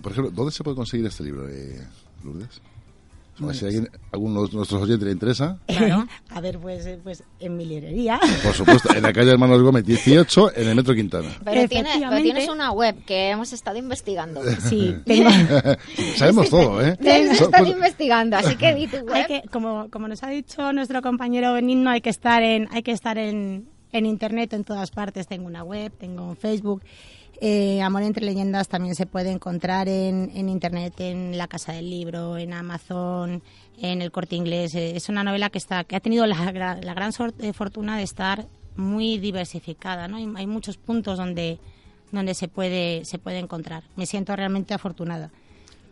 Por ejemplo, ¿dónde se puede conseguir este libro, eh, Lourdes? Si a alguien- alguno de nuestros oyentes le interesa. Claro. A ver, pues, eh, pues en mi librería. Por supuesto, en la calle Hermanos Gómez 18, en el Metro Quintana. Pero, tiene- pero tienes una web que hemos estado investigando. Sí, tengo. Sabemos todo, ¿eh? Hemos estado investigando, así que di tu web. Hay que, como, como nos ha dicho nuestro compañero Benigno, hay que estar en, hay que estar en, en internet en todas partes. Tengo una web, tengo un Facebook. Eh, Amor entre leyendas también se puede encontrar en, en internet, en la Casa del Libro, en Amazon, en el Corte Inglés. Eh, es una novela que está, que ha tenido la, gra- la gran eh, fortuna de estar muy diversificada, ¿no? Hay, hay muchos puntos donde donde se puede se puede encontrar. Me siento realmente afortunada.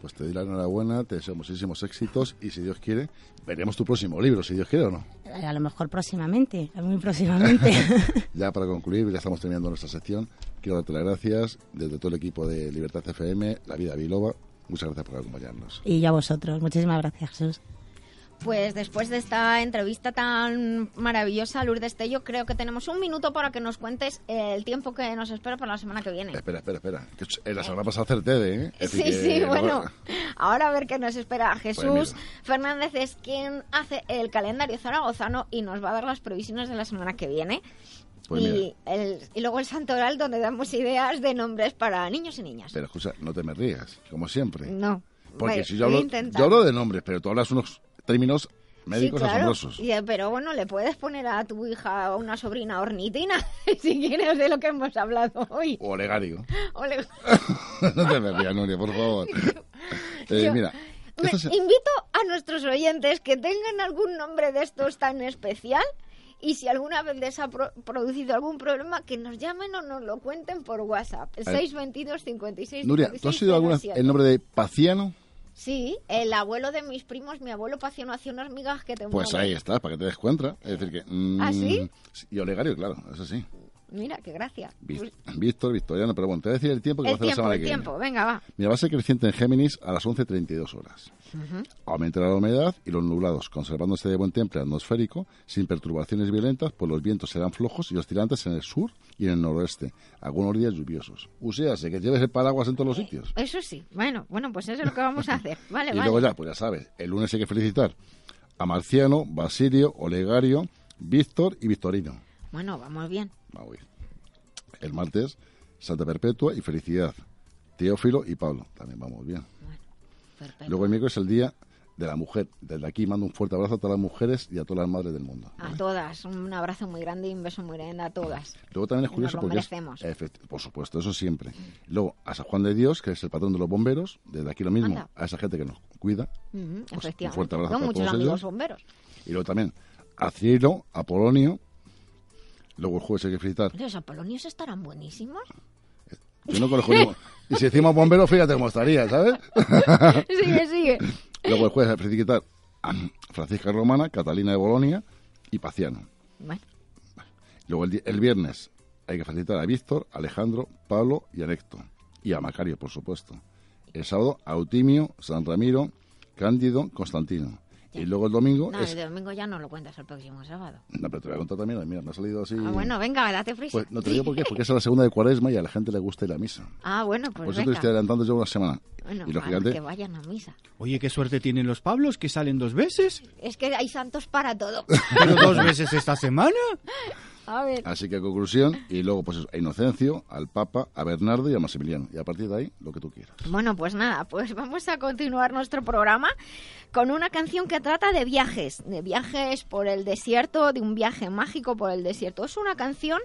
Pues te doy la enhorabuena, te deseo muchísimos éxitos y si Dios quiere, veremos tu próximo libro, si Dios quiere o no. Eh, A lo mejor próximamente, muy próximamente. Ya para concluir, ya estamos terminando nuestra sección. Quiero darte las gracias desde todo el equipo de Libertad FM, La Vida Biloba. Muchas gracias por acompañarnos. y ya vosotros. Muchísimas gracias, Jesús. Pues después de esta entrevista tan maravillosa, Lourdes Tello, creo que tenemos un minuto para que nos cuentes el tiempo que nos espera para la semana que viene. Espera, espera, espera. Que eh, la semana pasada acerté, ¿eh? Es Sí, que sí, no- bueno. Ahora a ver qué nos espera. Jesús Pues Fernández es quien hace el calendario zaragozano y nos va a dar las previsiones de la semana que viene. Pues y, el, y luego el Santoral, donde damos ideas de nombres para niños y niñas. Pero escucha, no te me rías, como siempre. No. Porque si yo hablo, yo hablo de nombres, pero tú hablas unos términos médicos sí, claro. asombrosos. Eh, pero bueno, le puedes poner a tu hija o una sobrina ornitina, si quieres, de lo que hemos hablado hoy. O no te me rías, Nuria, por favor. Eh, Yo- mira, Me- esta se- Invito a nuestros oyentes que tengan algún nombre de estos tan especial y si alguna vez les ha pro- producido algún problema, que nos llamen o nos lo cuenten por WhatsApp. El A ver. 622 56 Nuria, ¿tú has oído alguna vez 07. el nombre de Paciano? Sí, el abuelo de mis primos, mi abuelo Paciano hacía unas migas que te Pues ahí está, para que te des cuenta. Es decir, que. mm, ¿Ah, sí? Y olegario, claro, eso sí. Mira, qué gracia. Ví- Víctor, Victoriano, pero bueno, te voy a decir el tiempo que va a El hacer la tiempo, semana el que tiempo, viene. venga, va. Mira, va a ser creciente en Géminis a las 11.32 horas. Aumentará la humedad y los nublados, conservándose de buen temple atmosférico, sin perturbaciones violentas, pues los vientos serán flojos y oscilantes en el sur y en el noroeste, algunos días lluviosos. Uséase que lleves el paraguas en todos los sitios. Eso sí. Bueno, bueno, pues eso es lo que vamos a hacer. Vale, y vale. luego ya, pues ya sabes, el lunes hay que felicitar a Marciano, Basilio, Olegario, Víctor y Victorino. Bueno, vamos bien. Vamos bien. El martes, Santa Perpetua y Felicidad. Teófilo y Pablo. También vamos bien. Perfecto. Luego el miércoles es el día de la mujer. Desde aquí mando un fuerte abrazo a todas las mujeres y a todas las madres del mundo. A todas, un abrazo muy grande y un beso muy grande a todas. Luego también es curioso porque es, por supuesto, eso siempre. Luego a San Juan de Dios, que es el patrón de los bomberos, desde aquí lo mismo, Anda. a esa gente que nos cuida. Pues, efectivamente. un fuerte abrazo Tengo muchos todos amigos ellos. bomberos. Y luego también a Cirilo, a Polonio. Luego el jueves hay que felicitar. Los apolonios estarán buenísimos. Yo no conozco ninguno. Y si decimos bomberos, fíjate cómo estaría, ¿sabes? sigue, sigue. Luego el jueves hay que felicitar a Francisca Romana, Catalina de Bolonia y Paciano. Bueno, Luego el, el viernes hay que felicitar a Víctor, Alejandro, Pablo y Anecto. Y a Macario, por supuesto. El sábado a Eutimio, San Ramiro, Cándido, Constantino. Y luego el domingo no, es... el domingo ya no lo cuentas el próximo sábado. No, pero te voy a contar también, mira, me ha salido así... Ah, bueno, venga, date prisa. Pues no te digo por qué, porque es la segunda de cuaresma y a la gente le gusta ir a misa. Ah, bueno, pues Por eso te venga. estoy adelantando yo una semana. Bueno, y lógicamente, que vayan a misa. Oye, qué suerte tienen los Pablos, que salen dos veces. Es que hay santos para todo. Pero dos veces esta semana. A ver. así que conclusión, y luego pues eso, a Inocencio, al Papa, a Bernardo y a Maximiliano. Y a partir de ahí, lo que tú quieras. Bueno, pues nada, pues vamos a continuar nuestro programa con una canción que trata de viajes, de viajes por el desierto, de un viaje mágico por el desierto. Es una canción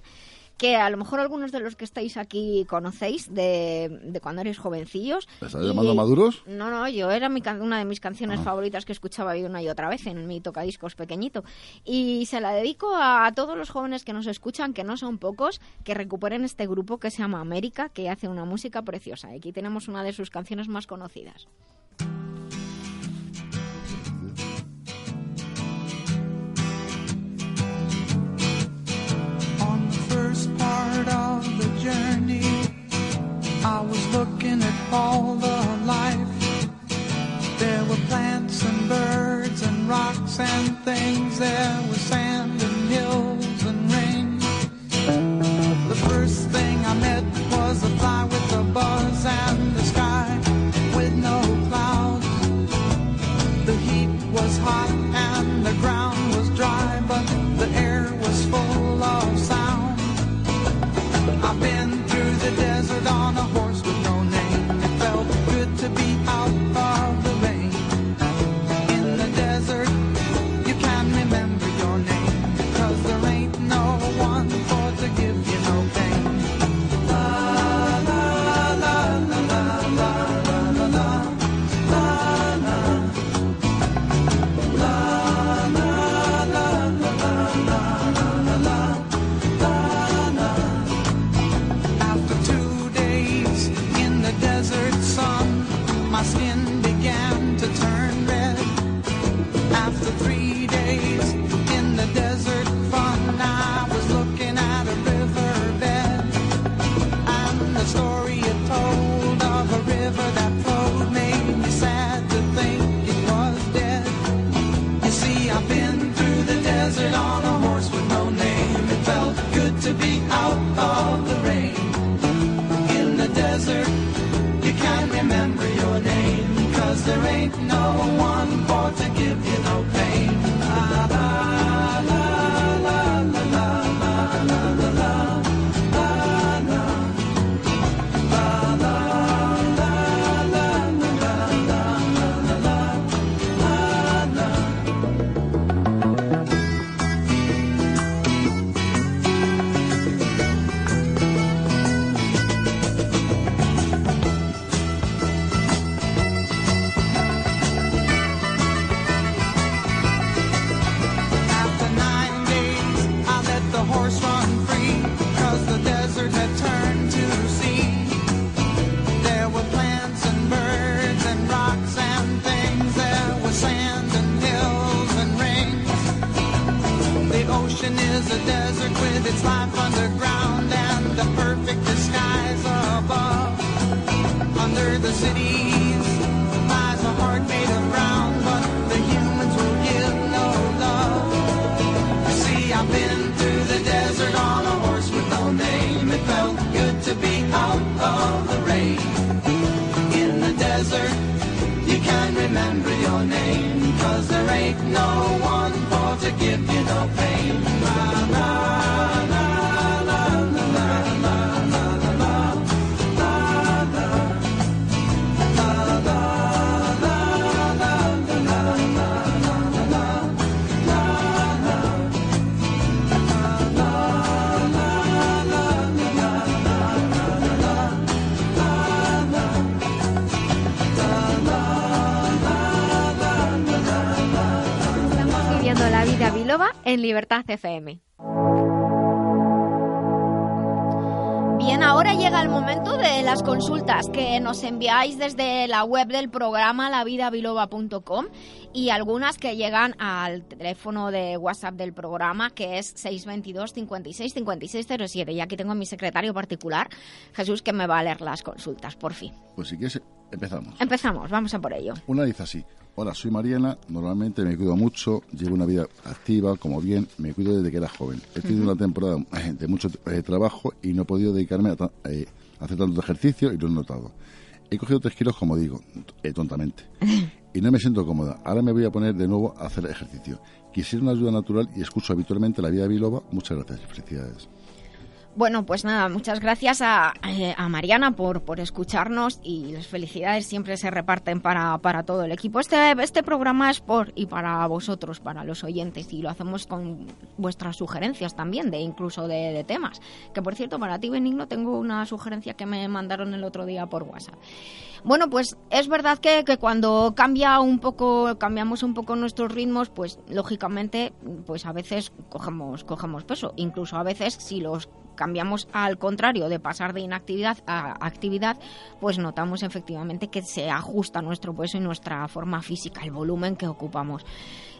que a lo mejor algunos de los que estáis aquí conocéis de, de cuando erais jovencillos. ¿Me estás llamando maduros? No, no, yo era mi can- una de mis canciones Ah. favoritas que escuchaba yo una y otra vez en mi tocadiscos pequeñito. Y se la dedico a todos los jóvenes que nos escuchan, que no son pocos, que recuperen este grupo que se llama América, que hace una música preciosa. Aquí tenemos una de sus canciones más conocidas. I was looking at all the life. There were plants and birds and rocks and things. There was sand en Libertad FM. Bien, ahora llega el momento de las consultas que nos enviáis desde la web del programa lavidabiloba.com y algunas que llegan al teléfono de WhatsApp del programa que es 622 56 5607 y aquí tengo a mi secretario particular, Jesús, que me va a leer las consultas, por fin. Pues si quieres, empezamos. Empezamos, vamos a por ello. Una dice así. Hola, soy Mariana. Normalmente me cuido mucho, llevo una vida activa, como bien, me cuido desde que era joven. He tenido una temporada eh, de mucho eh, trabajo y no he podido dedicarme a, ta- eh, a hacer tanto ejercicio y lo he notado. He cogido tres kilos, como digo, eh, tontamente. Y no me siento cómoda. Ahora me voy a poner de nuevo a hacer ejercicio. Quisiera una ayuda natural y escucho habitualmente la vida biloba. Muchas gracias y felicidades. Bueno, pues nada, muchas gracias a, eh, a Mariana por, por escucharnos y las felicidades siempre se reparten para, para todo el equipo. Este, este programa es por y para vosotros, para los oyentes, y lo hacemos con vuestras sugerencias también, de incluso de, de temas. Que por cierto, para ti, Benigno, tengo una sugerencia que me mandaron el otro día por WhatsApp. Bueno, pues es verdad que, que cuando cambia un poco, cambiamos un poco nuestros ritmos, pues lógicamente, pues a veces cogemos, cogemos peso. Incluso a veces si los cambiamos al contrario de pasar de inactividad a actividad, pues notamos efectivamente que se ajusta nuestro peso y nuestra forma física, el volumen que ocupamos.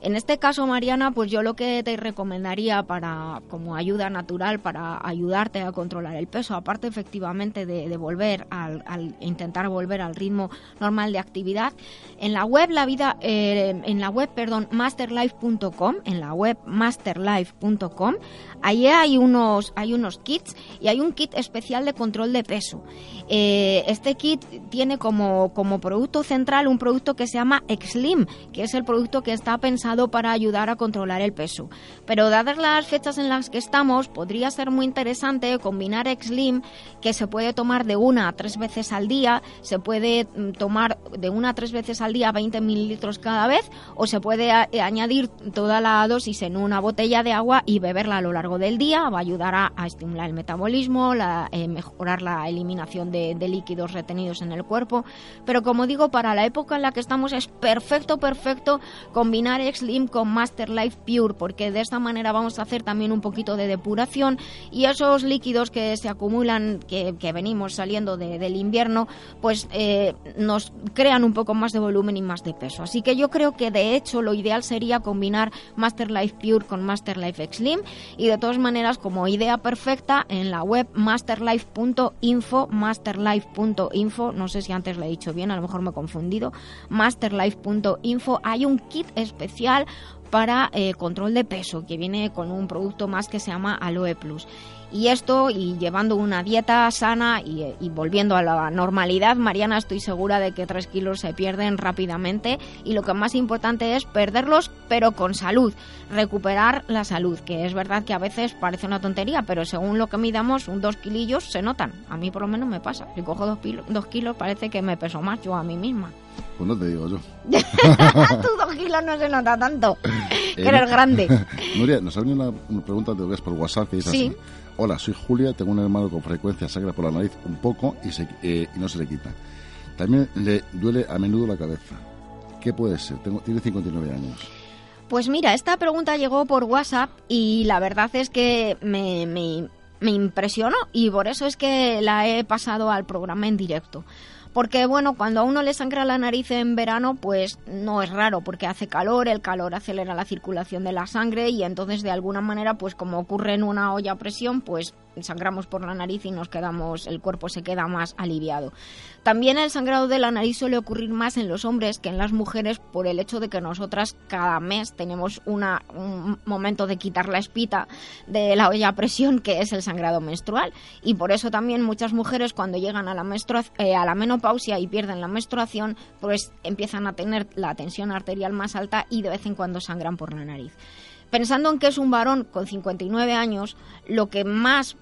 En este caso, Mariana, pues yo lo que te recomendaría para como ayuda natural para ayudarte a controlar el peso, aparte efectivamente de, volver al, al intentar volver al ritmo normal de actividad, en la web la vida, eh, en la web, perdón, masterlife.com, en la web masterlife.com, ahí hay unos hay unos kits y hay un kit especial de control de peso. Eh, este kit tiene como, como producto central un producto que se llama Exlim, que es el producto que está pensado para ayudar a controlar el peso. Pero dadas las fechas en las que estamos, podría ser muy interesante combinar Exlim, que se puede tomar de una a tres veces al día, se puede mm, tomar de una a tres veces al día 20 mililitros cada vez, o se puede eh, añadir toda la dosis en una botella de agua y beberla a lo largo del día. Va a ayudar a, estimular el metabolismo, la, eh, mejorar la eliminación de, líquidos retenidos en el cuerpo. Pero como digo, para la época en la que estamos es perfecto, perfecto combinar X-Slim con Master Life Pure, porque de esta manera vamos a hacer también un poquito de depuración y esos líquidos que se acumulan, que, venimos saliendo de- del invierno, pues eh, nos crean un poco más de volumen y más de peso. Así que yo creo que de hecho lo ideal sería combinar Master Life Pure con Master Life X-Slim y de todas maneras como idea perfecta en la web masterlife.info, masterlife.info, no sé si antes lo he dicho bien, a lo mejor me he confundido, masterlife.info, hay un kit especial para eh, control de peso, que viene con un producto más que se llama Aloe Plus. Y esto, y llevando una dieta sana y, y, volviendo a la normalidad, Mariana, estoy segura de que tres kilos se pierden rápidamente. Y lo que más importante es perderlos, pero con salud. Recuperar la salud, que es verdad que a veces parece una tontería, pero según lo que midamos, un dos kilillos se notan. A mí por lo menos me pasa. Si cojo dos, kilos, dos kilos, parece que me peso más yo a mí misma. Pues no te digo yo. Tú dos kilos no se nota tanto. que eres grande. Nuria, nos ha venido una, pregunta de por WhatsApp que Sí. así. Hola, soy Julia, tengo un hermano con frecuencia sangra por la nariz un poco y, se, eh, y no se le quita. También le duele a menudo la cabeza. ¿Qué puede ser? Tiene 59 años. Pues mira, esta pregunta llegó por WhatsApp y la verdad es que me impresionó y por eso es que la he pasado al programa en directo. Porque bueno, cuando a uno le sangra la nariz en verano, pues no es raro, porque hace calor, el calor acelera la circulación de la sangre y entonces de alguna manera, pues como ocurre en una olla a presión, pues sangramos por la nariz y nos quedamos, el cuerpo se queda más aliviado. También el sangrado de la nariz suele ocurrir más en los hombres que en las mujeres por el hecho de que nosotras cada mes tenemos un momento de quitar la espita de la olla a presión que es el sangrado menstrual y por eso también muchas mujeres cuando llegan a la, eh, a la menopausia y pierden la menstruación pues empiezan a tener la tensión arterial más alta y de vez en cuando sangran por la nariz. Pensando en que es un varón con 59 años, lo que más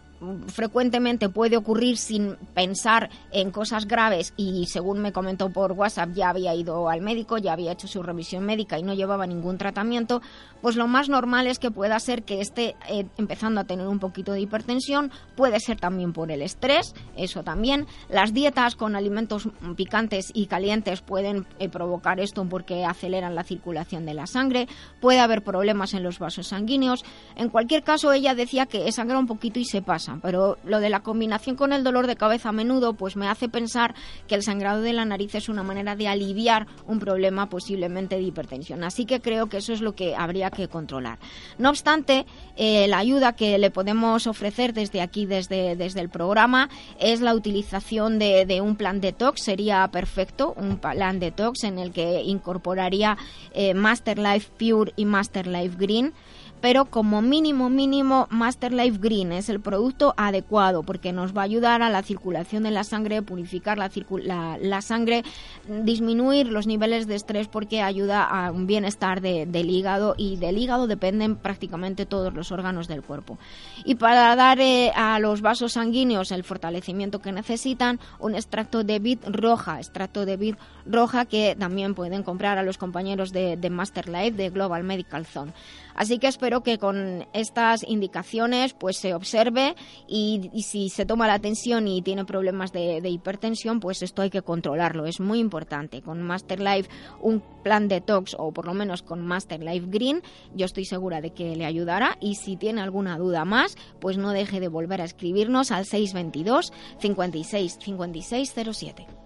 frecuentemente puede ocurrir sin pensar en cosas graves y según me comentó por WhatsApp ya había ido al médico, ya había hecho su revisión médica y no llevaba ningún tratamiento, pues lo más normal es que pueda ser que esté eh, empezando a tener un poquito de hipertensión, puede ser también por el estrés, eso también. Las dietas con alimentos picantes y calientes pueden eh, provocar esto porque aceleran la circulación de la sangre, puede haber problemas en los vasos sanguíneos. En cualquier caso, ella decía que sangra un poquito y se pasa, pero lo de la combinación con el dolor de cabeza a menudo pues me hace pensar que el sangrado de la nariz es una manera de aliviar un problema posiblemente de hipertensión. Así que creo que eso es lo que habría controlar. No obstante, eh, la ayuda que le podemos ofrecer desde aquí, desde, desde el programa, es la utilización de, de un plan detox. Sería perfecto un plan detox en el que incorporaría eh, Master Life Pure y Master Life Green pero como mínimo mínimo Master Life Green es el producto adecuado porque nos va a ayudar a la circulación de la sangre, purificar la, sangre, disminuir los niveles de estrés porque ayuda a un bienestar de, del hígado y del hígado dependen prácticamente todos los órganos del cuerpo. Y para dar eh, a los vasos sanguíneos el fortalecimiento que necesitan, un extracto de vid roja, extracto de vid roja que también pueden comprar a los compañeros de, de Master Life de Global Medical Zone. Así que espero que con estas indicaciones pues se observe y, si se toma la atención y tiene problemas de, de, hipertensión, pues esto hay que controlarlo. Es muy importante. Con Master Life un plan detox o por lo menos con Master Life Green, yo estoy segura de que le ayudará y si tiene alguna duda más, pues no deje de volver a escribirnos al 622 56 56 07.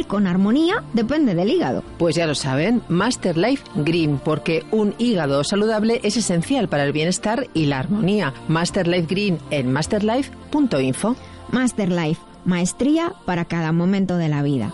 con armonía depende del hígado. Pues ya lo saben, Master Life Green, porque un hígado saludable es esencial para el bienestar y la armonía. Master Life Green en masterlife.info. Master Life, maestría para cada momento de la vida.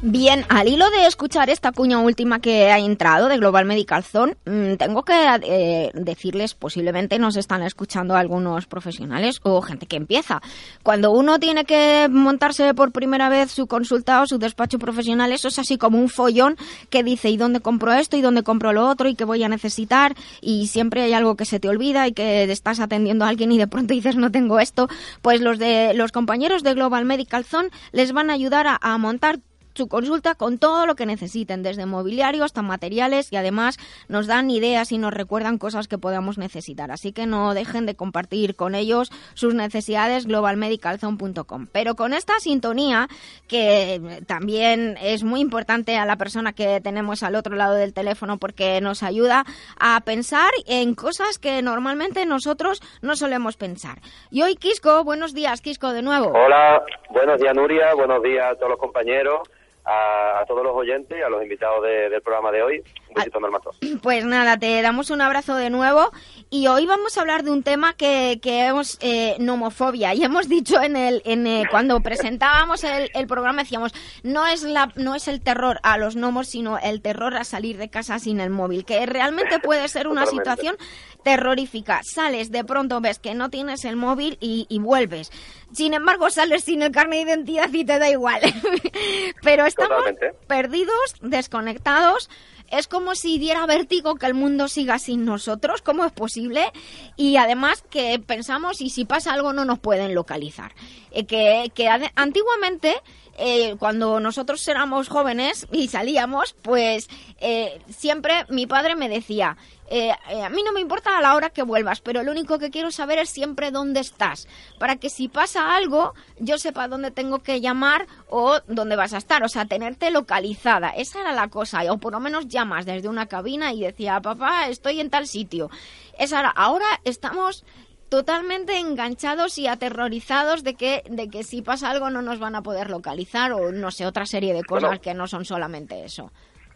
Bien, al hilo de escuchar esta cuña última que ha entrado de Global Medical Zone, mm, tengo que eh, decirles, posiblemente nos están escuchando algunos profesionales o gente que empieza. Cuando uno tiene que montarse por primera vez su consulta o su despacho profesional, eso es así como un follón que dice, ¿y dónde compro esto? ¿Y dónde compro lo otro? ¿Y qué voy a necesitar? Y siempre hay algo que se te olvida y que estás atendiendo a alguien y de pronto dices, no tengo esto. Pues los, de, los compañeros de Global Medical Zone les van a ayudar a, a montar su consulta con todo lo que necesiten, desde mobiliario hasta materiales y además nos dan ideas y nos recuerdan cosas que podamos necesitar. Así que no dejen de compartir con ellos sus necesidades globalmedicalzone.com. Pero con esta sintonía, que también es muy importante a la persona que tenemos al otro lado del teléfono porque nos ayuda a pensar en cosas que normalmente nosotros no solemos pensar. Y hoy, Quisco, buenos días, Quisco, de nuevo. Hola, buenos días Nuria, buenos días a todos los compañeros, a, a todos los oyentes y a los invitados de- del programa de hoy. Besito mazo. Pues nada, te damos un abrazo de nuevo y hoy vamos a hablar de un tema que, que hemos, eh, nomofobia. Y hemos dicho en el, en, eh, cuando presentábamos el, el programa, decíamos, no es, la, no es el terror a los gnomos, sino el terror a salir de casa sin el móvil, que realmente puede ser una Totalmente. situación terrorífica. Sales, de pronto ves que no tienes el móvil y, y vuelves. Sin embargo, sales sin el carnet de identidad y te da igual. Pero estamos Totalmente. perdidos, desconectados. Es como si diera vértigo que el mundo siga sin nosotros. ¿Cómo es posible? Y además que pensamos y si pasa algo no nos pueden localizar. Eh, que, que antiguamente eh, cuando nosotros éramos jóvenes y salíamos, pues eh, siempre mi padre me decía, eh, eh, a mí no me importa a la hora que vuelvas, pero lo único que quiero saber es siempre dónde estás, para que si pasa algo, yo sepa dónde tengo que llamar o dónde vas a estar, o sea, tenerte localizada. Esa era la cosa, o por lo menos llamas desde una cabina y decía, papá, estoy en tal sitio. Esa era, ahora estamos totalmente enganchados y aterrorizados de que de que si pasa algo no nos van a poder localizar o no sé otra serie de cosas Bueno. que no son solamente eso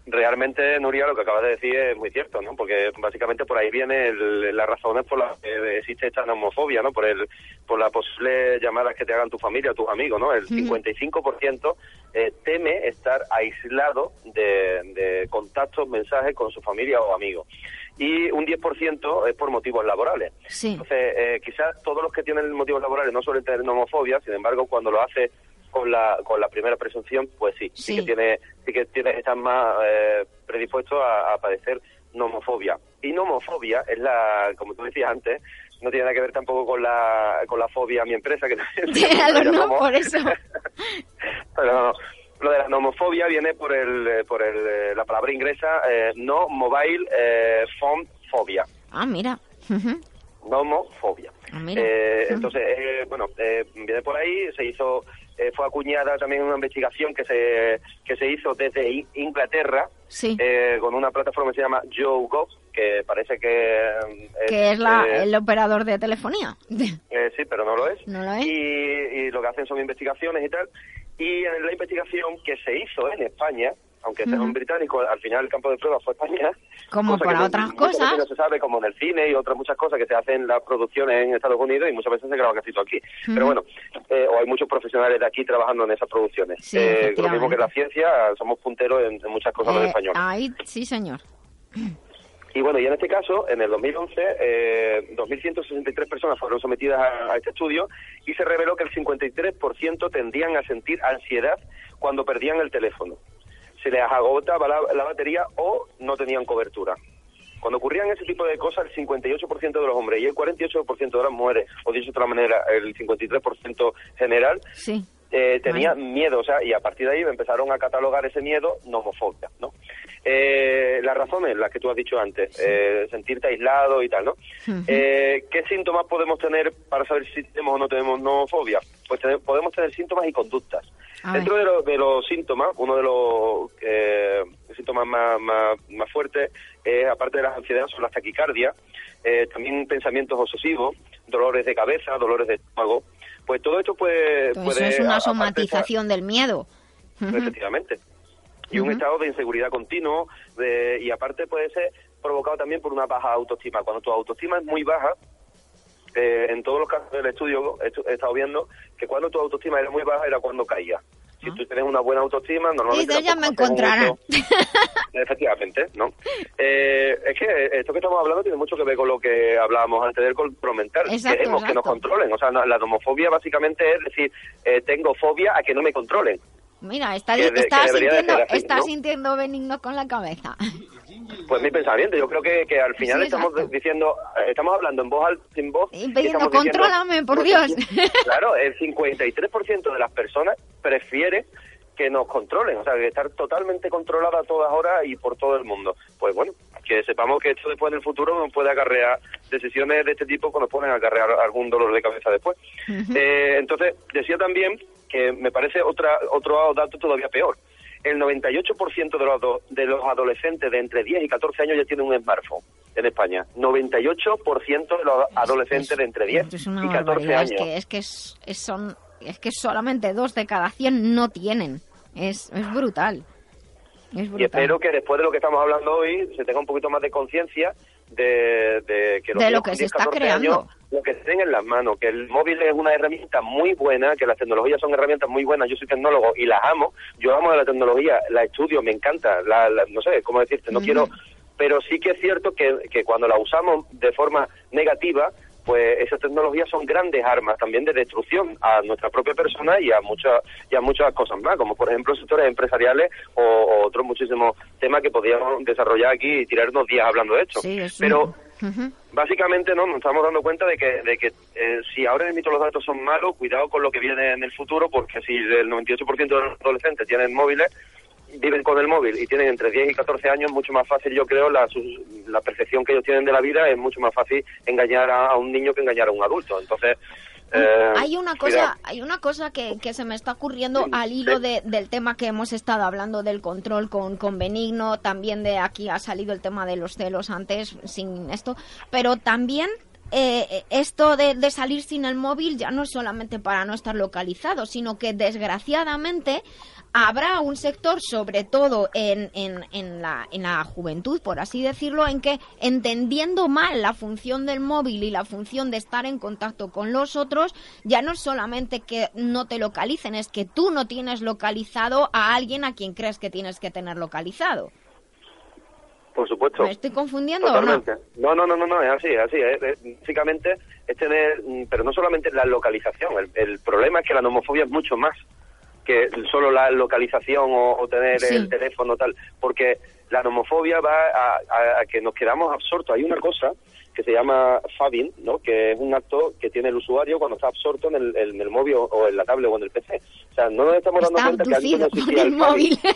Realmente, Nuria, lo que acabas de decir es muy cierto, ¿no? Porque básicamente por ahí viene el- las razones por las que existe esta homofobia, ¿no? Por el por las posibles llamadas que te hagan tu familia o tus amigos, ¿no? El Ujú. 55% eh, teme estar aislado de, de contactos, mensajes con su familia o amigos. Y un 10% es por motivos laborales. Sí. Entonces, eh, quizás todos los que tienen motivos laborales no suelen tener homofobia, sin embargo, cuando lo hace con la, con la primera presunción, pues sí, sí, Sí. que tiene, sí que tiene, están más eh, predispuestos a, a padecer nomofobia. Y nomofobia es la, como tú decías antes, no tiene nada que ver tampoco con la, con la fobia a mi empresa, que no, llamamos- por eso pero no, no. Lo de la nomofobia viene por el, eh, por el, eh, la palabra inglesa eh, no mobile eh, phone phobia. ah mira. Nomofobia. Ah, mira. Eh, Ujú. entonces, eh, bueno, eh, viene por ahí, se hizo, eh, fue acuñada también una investigación que se, que se hizo desde Inglaterra Sí. eh, con una plataforma que se llama YouGov, que parece que... eh, que es la, eh, el operador de telefonía sí, pero no lo es. No lo es. Y, y lo que hacen son investigaciones y tal. Y en la investigación que se hizo en España, aunque sea Ujú. un británico, al final el campo de prueba fue España. Como que para otras cosas. No se sabe, como en el cine y otras muchas cosas que se hacen en las producciones en Estados Unidos y muchas veces se graban casi todo aquí. Pero bueno, eh, o hay muchos profesionales de aquí trabajando en esas producciones. Sí, Eh, lo mismo que la ciencia, somos punteros en, en muchas cosas en Eh, español. ahí sí señor Y bueno, y en este caso, en el 2011, eh, 2.163 personas fueron sometidas a, a este estudio y se reveló que el 53% tendían a sentir ansiedad cuando perdían el teléfono. Se les agotaba la, la batería o no tenían cobertura. Cuando ocurrían ese tipo de cosas, el 58% de los hombres y el 48% de las mujeres, o dicho de otra manera, el 53% general, sí eh, tenía miedo, o sea, y a partir de ahí empezaron a catalogar ese miedo nomofobia, ¿no? Eh, las razones, las que tú has dicho antes, eh, sentirte aislado y tal, ¿no? Eh, ¿Qué síntomas podemos tener para saber si tenemos o no tenemos nomofobia? Pues tener- podemos tener síntomas y conductas. Dentro de, lo- de los síntomas, uno de los eh, síntomas más, más, más fuertes, eh, aparte de las ansiedades, son las taquicardias, eh, también pensamientos obsesivos, dolores de cabeza, dolores de estómago. Pues todo esto puede... Todo puede eso es una somatización del miedo efectivamente. Y un estado de inseguridad continuo, de- y aparte puede ser provocado también por una baja autoestima. Cuando tu autoestima es muy baja, eh, en todos los casos del estudio he, estado viendo que cuando tu autoestima era muy baja era cuando caía. Si tú tienes una buena autoestima, normalmente... Dices, ya me encontrarán. Efectivamente, ¿no? Eh, es que esto que estamos hablando tiene mucho que ver con lo que hablábamos antes del control mental. Exacto, Queremos que nos exacto. controlen. O sea, la nomofobia básicamente es decir, eh, tengo fobia a que no me controlen. Mira, está, Que está sintiendo, así, está ¿no? sintiendo benigno con la cabeza. Pues mi pensamiento, yo creo que, que al final Sí, estamos exacto. diciendo, eh, estamos hablando en voz alta, sin voz. Y pidiendo, contrólame, por Dios. Claro, el 53% de las personas prefiere que nos controlen, o sea, que estar totalmente controlada a todas horas y por todo el mundo. Pues bueno, que sepamos que esto después en el futuro nos puede acarrear decisiones de este tipo que nos pueden acarrear algún dolor de cabeza después. Eh, entonces, decía también que me parece otra otro dato todavía peor. El 98% de los, de los adolescentes de entre 10 y 14 años ya tienen un smartphone en España. 98% de los adolescentes de entre 10 Esto es una y 14 barbaridad. Es años. que, es que es- es- son, es que solamente dos de cada 100 no tienen. Es, es brutal. Es Y brutal. espero que después de lo que estamos hablando hoy se tenga un poquito más de conciencia de, de que los De lo que se 10, está 14 creando. años, lo que tienen en las manos, que el móvil es una herramienta muy buena, que las tecnologías son herramientas muy buenas. Yo soy tecnólogo y las amo. Yo amo la tecnología, la estudio, me encanta. La, la- no sé cómo decirte, no quiero. Pero sí que es cierto que, que cuando la usamos de forma negativa, pues esas tecnologías son grandes armas también de destrucción a nuestra propia persona y a muchas y a muchas cosas más, como por ejemplo sectores empresariales o, o otros muchísimos temas que podríamos desarrollar aquí y tirarnos días hablando de esto. Sí, es Pero básicamente no nos estamos dando cuenta de que, de que eh, si ahora mismo los datos son malos, cuidado con lo que viene en el futuro, porque si el 98% de los adolescentes tienen móviles, viven con el móvil y tienen entre 10 y 14 años, mucho más fácil, yo creo, la, sus- la percepción que ellos tienen de la vida es mucho más fácil engañar a, a un niño que engañar a un adulto. Entonces, eh, hay una cosa, hay una cosa que, que se me está ocurriendo al hilo de- del tema que hemos estado hablando del control con, con Benigno, también de aquí ha salido el tema de los celos antes sin esto, pero también eh, esto de, de salir sin el móvil ya no es solamente para no estar localizado, sino que desgraciadamente habrá un sector, sobre todo en, en, en, la, en la juventud, por así decirlo, en que entendiendo mal la función del móvil y la función de estar en contacto con los otros, ya no es solamente que no te localicen, es que tú no tienes localizado a alguien a quien crees que tienes que tener localizado. Por supuesto. ¿Me estoy confundiendo o no? Totalmente. No, no, no, no, no, es así, es así. Es, es- básicamente es tener, mm, pero no solamente la localización. El, el problema es que la nomofobia es mucho más que solo la localización o, o tener Sí. el teléfono tal, porque la nomofobia va a, a- a que nos quedamos absortos. Hay una cosa que se llama fabbing, ¿no? que es un acto que tiene el usuario cuando está absorto en el, en el móvil o, o en la tablet o en el PC. O sea, no nos estamos dando Está cuenta que antes no existía el el móvil.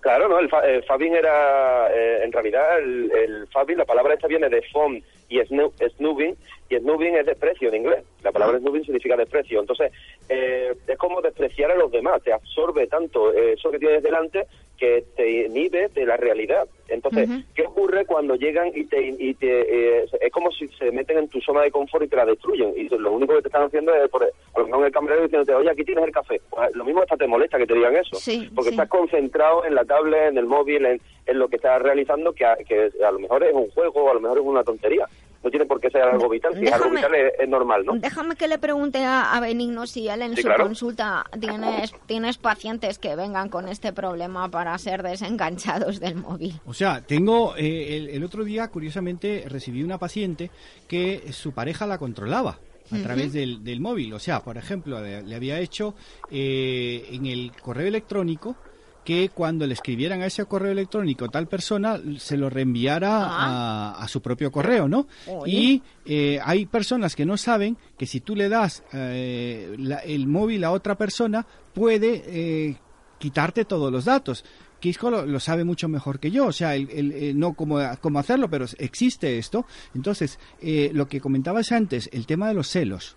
Claro, no, el, fa- el fabbing era, eh, en realidad, el, el fabbing, la palabra esta viene de phone y snu- snoobing, y snoobing es desprecio en inglés. La palabra snoobing significa desprecio. Entonces, eh, es como despreciar a los demás, te absorbe tanto eso que tienes delante que te inhibe de la realidad. Entonces. ¿qué ocurre cuando llegan y te... Y te eh, es como si se meten en tu zona de confort y te la destruyen. Y lo único que te están haciendo es, por, a lo mejor el camarero diciéndote, oye, aquí tienes el café. Pues, lo mismo hasta te molesta que te digan eso. Sí, porque sí. estás concentrado en la tablet, en el móvil, en, en lo que estás realizando, que a, que a lo mejor es un juego a lo mejor es una tontería. No tiene por qué ser algo vital. Si es algo Déjame- vital es, es normal, ¿no? Déjame que le pregunte a, a Benigno si él en Sí, su claro. consulta tienes, tienes pacientes que vengan con este problema para ser desenganchados del móvil. O sea, tengo eh, el, el otro día, curiosamente, recibí una paciente que su pareja la controlaba a través del, del móvil. O sea, por ejemplo, le, le había hecho eh, en el correo electrónico que cuando le escribieran a ese correo electrónico tal persona se lo reenviara a, a su propio correo, ¿no? Oye. Y eh, hay personas que no saben que si tú le das eh, la- el móvil a otra persona puede eh, quitarte todos los datos. Kisco lo, lo sabe mucho mejor que yo, o sea, el- el- eh, no cómo, cómo hacerlo, pero existe esto. Entonces, eh, lo que comentabas antes, el tema de los celos,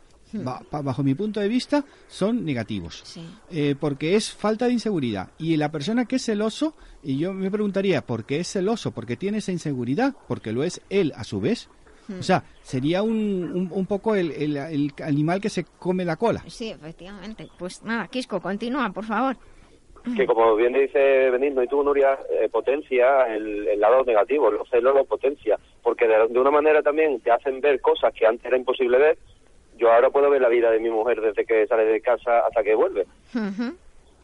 bajo mi punto de vista, son negativos. Sí. Eh, porque es falta de inseguridad. Y la persona que es celoso, y yo me preguntaría, ¿por qué es celoso? ¿Porque tiene esa inseguridad? ¿Porque lo es él a su vez? Hmm. O sea, sería un, un, un poco el, el- el animal que se come la cola. Sí, efectivamente. Pues nada, Quisco, continúa, por favor. que como bien dice Benigno y tú, Nuria, eh, potencia el, el lado negativo, los celos lo potencia, porque de, de una manera también te hacen ver cosas que antes era imposible ver. Yo ahora puedo ver la vida de mi mujer desde que sale de casa hasta que vuelve.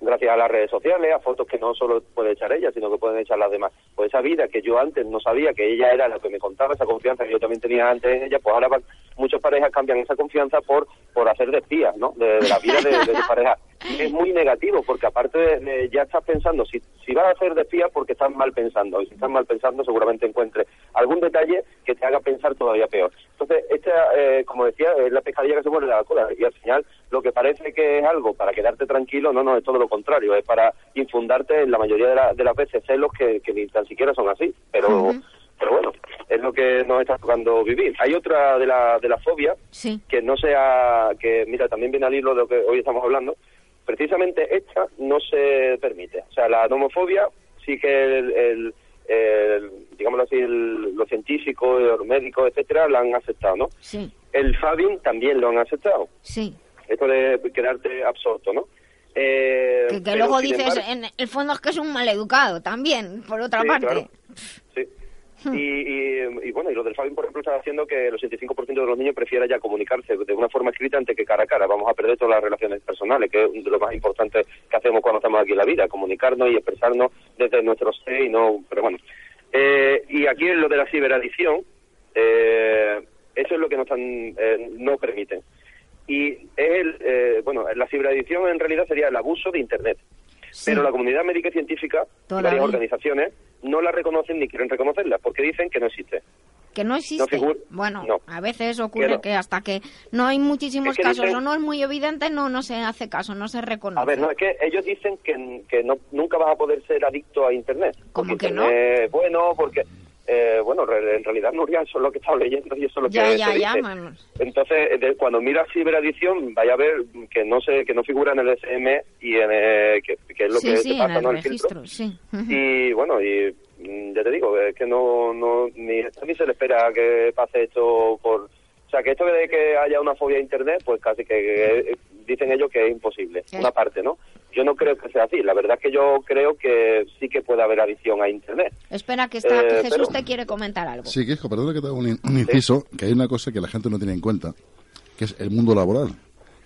Gracias a las redes sociales, a fotos que no solo puede echar ella, sino que pueden echar las demás. Pues esa vida que yo antes no sabía que ella era la que me contaba, esa confianza que yo también tenía antes en ella, pues ahora van, muchas parejas cambian esa confianza por por hacer de espías, ¿no? De, de la vida de, de tu pareja. Y es muy negativo, porque aparte de, de- ya estás pensando, si, si vas a hacer de espía, porque estás mal pensando, y si estás mal pensando seguramente encuentres algún detalle que te haga pensar todavía peor. Entonces, esta, eh, como decía, es la pescadilla que se muere la cola, y al final lo que parece que es algo para quedarte tranquilo, no, no, es todo lo contrario, es para infundarte en la mayoría de, la- de las veces celos que, que ni tan siquiera son así, pero... Pero bueno, es lo que nos está tocando vivir. Hay otra de la, de la fobia Sí. que no sea, que mira, también viene al hilo de lo que hoy estamos hablando, precisamente esta no se permite. O sea, la nomofobia sí que el, el, el, digámoslo así, el- los científicos, los médicos, etcétera, la han aceptado, ¿no? Sí, El Fabin también lo han aceptado. sí. Esto de quedarte absorto, ¿no? Eh, Que, luego dices, embargo- en el fondo es que es un maleducado también, por otra Sí, parte. claro. Sí. Y, y- y bueno, y lo del Fabin, por ejemplo, está haciendo que el 85% de los niños prefiera ya comunicarse de una forma escrita antes que cara a cara. Vamos a perder todas las relaciones personales, que es lo más importante que hacemos cuando estamos aquí en la vida, comunicarnos y expresarnos desde nuestro ser y no... Pero bueno. Eh, y aquí en lo de la ciberadicción, eh, eso es lo que nos están, eh, no permiten. Y es el, eh, bueno, la ciberadicción en realidad sería el abuso de Internet. Pero la comunidad médica y científica Todavía. varias organizaciones no la reconocen ni quieren reconocerla porque dicen que no existe. Que no existe. bueno, no. a veces ocurre Que no. que hasta que no hay muchísimos Es que casos dicen- o no es muy evidente, no, no se hace caso, no se reconoce. A ver, no, es que ellos dicen que, que no, nunca vas a poder ser adicto a Internet. ¿Cómo Porque que no? Internet bueno, porque... eh, bueno, re- en realidad, Nuria, eso es lo que he estado leyendo y eso es lo ya, que ya, se ya, dice. Entonces, eh, de- cuando miras ciberadicción, vaya a ver que no se, que no figura en el SM y en eh, que, que es lo sí, que sí, te pasa, en el ¿no? El filtro. registro, sí. Y bueno, y mm, ya te digo, es que no, no ni, ni se le espera que pase esto por... O sea, que esto de que haya una fobia a Internet, pues casi que, que, dicen ellos que es imposible, una parte, ¿no? Yo no creo que sea así. La verdad es que yo creo que sí que puede haber adicción a Internet. Espera, que está, Eh, que Jesús pero- te quiere comentar algo. Sí, Quisco, perdona que te haga un, un inciso, que hay una cosa que la gente no tiene en cuenta, que es el mundo laboral.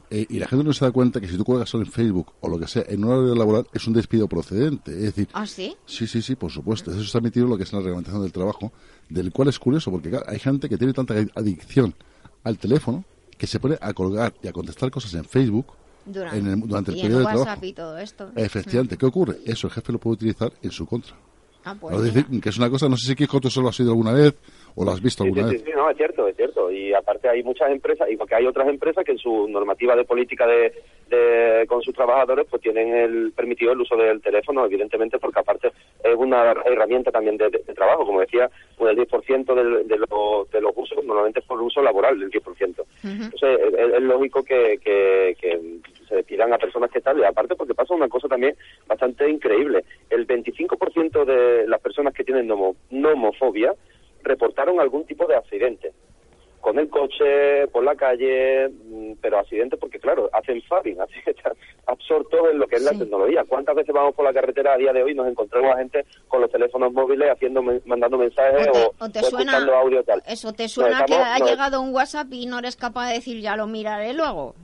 Eh, y la gente no se da cuenta que si tú cuelgas solo en Facebook o lo que sea en un horario laboral es un despido procedente. Es decir, ¿Ah, sí? Sí, sí, sí, por supuesto. Eso está metido en lo que es la reglamentación del trabajo, del cual es curioso, porque claro, hay gente que tiene tanta adicción al teléfono que se pone a colgar y a contestar cosas en Facebook Durante, en el- durante el y periodo en de WhatsApp trabajo. y todo esto. Efectivamente, ¿qué ocurre? Eso el jefe lo puede utilizar en su contra. Ah, pues es decir, que es una cosa, no sé si Kiko tú solo has oído alguna vez o lo has visto alguna sí, vez. sí, sí, no, es cierto, es cierto. Y aparte hay muchas empresas, y porque hay otras empresas que en su normativa de política de, de- con sus trabajadores, pues tienen el permitido el uso del teléfono, evidentemente, porque aparte es una herramienta también de, de- de trabajo. Como decía, pues el 10% del- de, los- de los usos normalmente es por uso laboral, el 10%. Entonces, es, es lógico que, que, que se despidan a personas que tal, y aparte porque pasa una cosa también bastante increíble. El 25% de las personas que tienen nomo- nomofobia reportaron algún tipo de accidente. Con el coche, por la calle, mm, pero accidentes porque, claro, hacen fabbing, así que están absortos en lo que es la tecnología. ¿Cuántas veces vamos por la carretera a día de hoy y nos encontramos a gente con los teléfonos móviles haciendo mandando mensajes o, o te o suena- escuchando audio tal? Eso te suena que ha nos- llegado un WhatsApp y no eres capaz de decir ya lo miraré luego.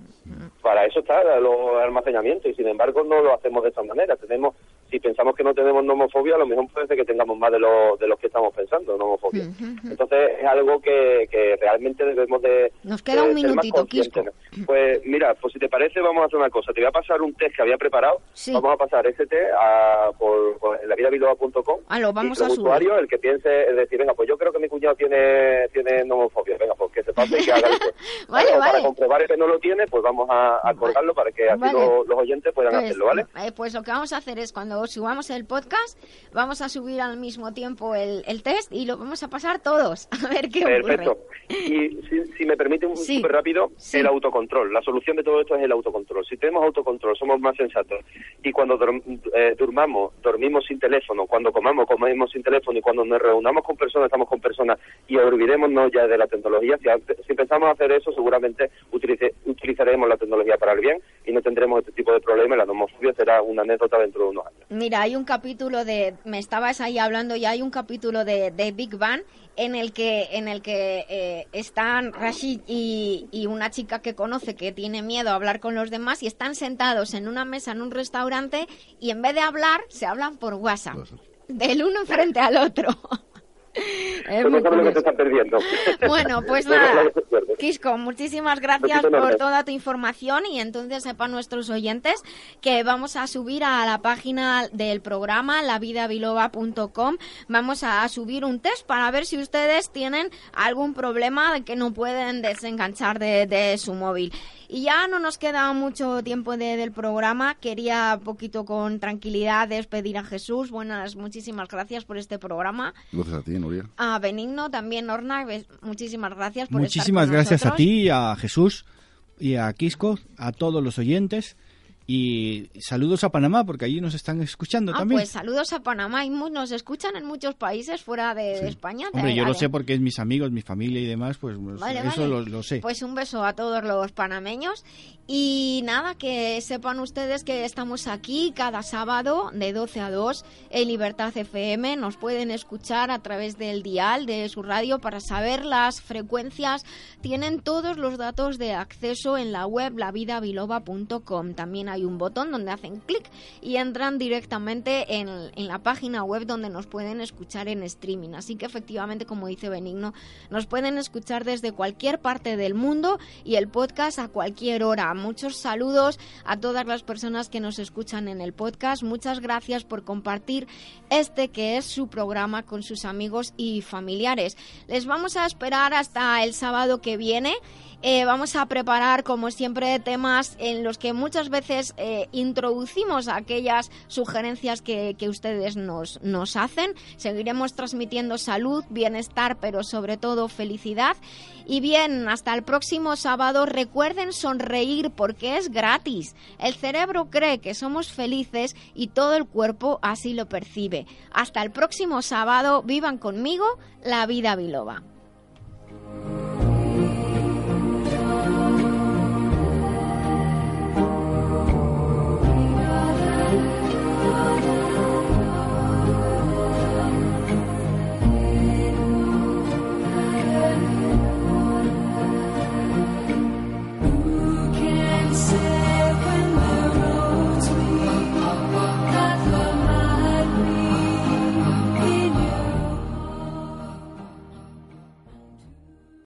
para eso está los almacenamientos y sin embargo no lo hacemos de esa manera. Tenemos, si pensamos que no tenemos nomofobia, a lo mejor puede ser que tengamos más de, lo, de los que estamos pensando, nomofobia. Entonces es algo que, que realmente debemos de... Nos queda de un minutito, ¿no? Pues mira, pues si te parece vamos a hacer una cosa. Te voy a pasar un test que había preparado. Sí. Vamos a pasar ese test a, por, por lavidabiloba.com. Ah, lo vamos y los a subir. usuarios, el que piense, es decir, venga, pues yo creo que mi cuñado tiene, tiene nomofobia. Venga, pues que se pase y que haga el test. Vale, Para vale. comprobar que no lo tiene, pues vamos a, a colgarlo para que así Vale. lo- los oyentes puedan Pues, hacerlo, ¿vale? eh, pues lo que vamos a hacer es cuando subamos el podcast, vamos a subir al mismo tiempo el, el test y lo vamos a pasar todos. A ver qué Perfecto. ocurre. Y si, si me permite un Sí. súper rápido, el autocontrol. La solución de todo esto es el autocontrol. Si tenemos autocontrol, somos más sensatos. Y cuando dorm- eh, durmamos, dormimos sin teléfono. Cuando comamos, comemos sin teléfono. Y cuando nos reunamos con personas, estamos con personas. Y olvidémonos ya de la tecnología. Si, si pensamos hacer eso, seguramente utilice- utilizaremos la tecnología para el bien y no tendremos este tipo de problemas. La nomofobia será una anécdota dentro de unos años. Mira, hay un capítulo de, me estabas ahí hablando y hay un capítulo de, de Big Bang en el que en el que eh, están Rashid y, y una chica que conoce que tiene miedo a hablar con los demás y están sentados en una mesa en un restaurante y en vez de hablar se hablan por WhatsApp del uno frente al otro. Es Pues muy no sabes lo que curioso. te estás perdiendo. Bueno, pues nada. Quisco, muchísimas gracias por toda tu información y entonces sepan nuestros oyentes que vamos a subir a la página del programa lavidabiloba.com, vamos a subir un test para ver si ustedes tienen algún problema de que no pueden desenganchar de, de su móvil. Y ya no nos queda mucho tiempo de- del programa. Quería poquito con tranquilidad despedir a Jesús. Buenas, muchísimas gracias por este programa. Gracias a ti, Nuria. A Benigno también, Orna, muchísimas gracias por Muchísimas estar con gracias a nosotros. ti, a Jesús y a Quisco, a todos los oyentes. Y saludos a Panamá, porque allí nos están escuchando Ah, también. pues saludos a Panamá. Y nos escuchan en muchos países fuera de, de España. Hombre, yo lo sé porque es mis amigos, mi familia y demás, pues, pues, Vale, eso vale. Lo, lo sé. Pues un beso a todos los panameños. Y nada, que sepan ustedes que estamos aquí cada sábado de 12 a 2 en Libertad FM. Nos pueden escuchar a través del dial de su radio para saber las frecuencias. Tienen todos los datos de acceso en la web lavidabiloba.com. También un botón donde hacen clic y entran directamente en, en la página web donde nos pueden escuchar en streaming. Así que efectivamente, como dice Benigno, nos pueden escuchar desde cualquier parte del mundo y el podcast a cualquier hora. Muchos saludos a todas las personas que nos escuchan en el podcast. Muchas gracias por compartir este que es su programa con sus amigos y familiares. Les vamos a esperar hasta el sábado que viene. Eh, vamos a preparar, como siempre, temas en los que muchas veces eh, introducimos aquellas sugerencias que, que ustedes nos, nos hacen. Seguiremos transmitiendo salud, bienestar, pero sobre todo felicidad. Y bien, hasta el próximo sábado. Recuerden sonreír porque es gratis. El cerebro cree que somos felices y todo el cuerpo así lo percibe. Hasta el próximo sábado. Vivan conmigo la vida biloba.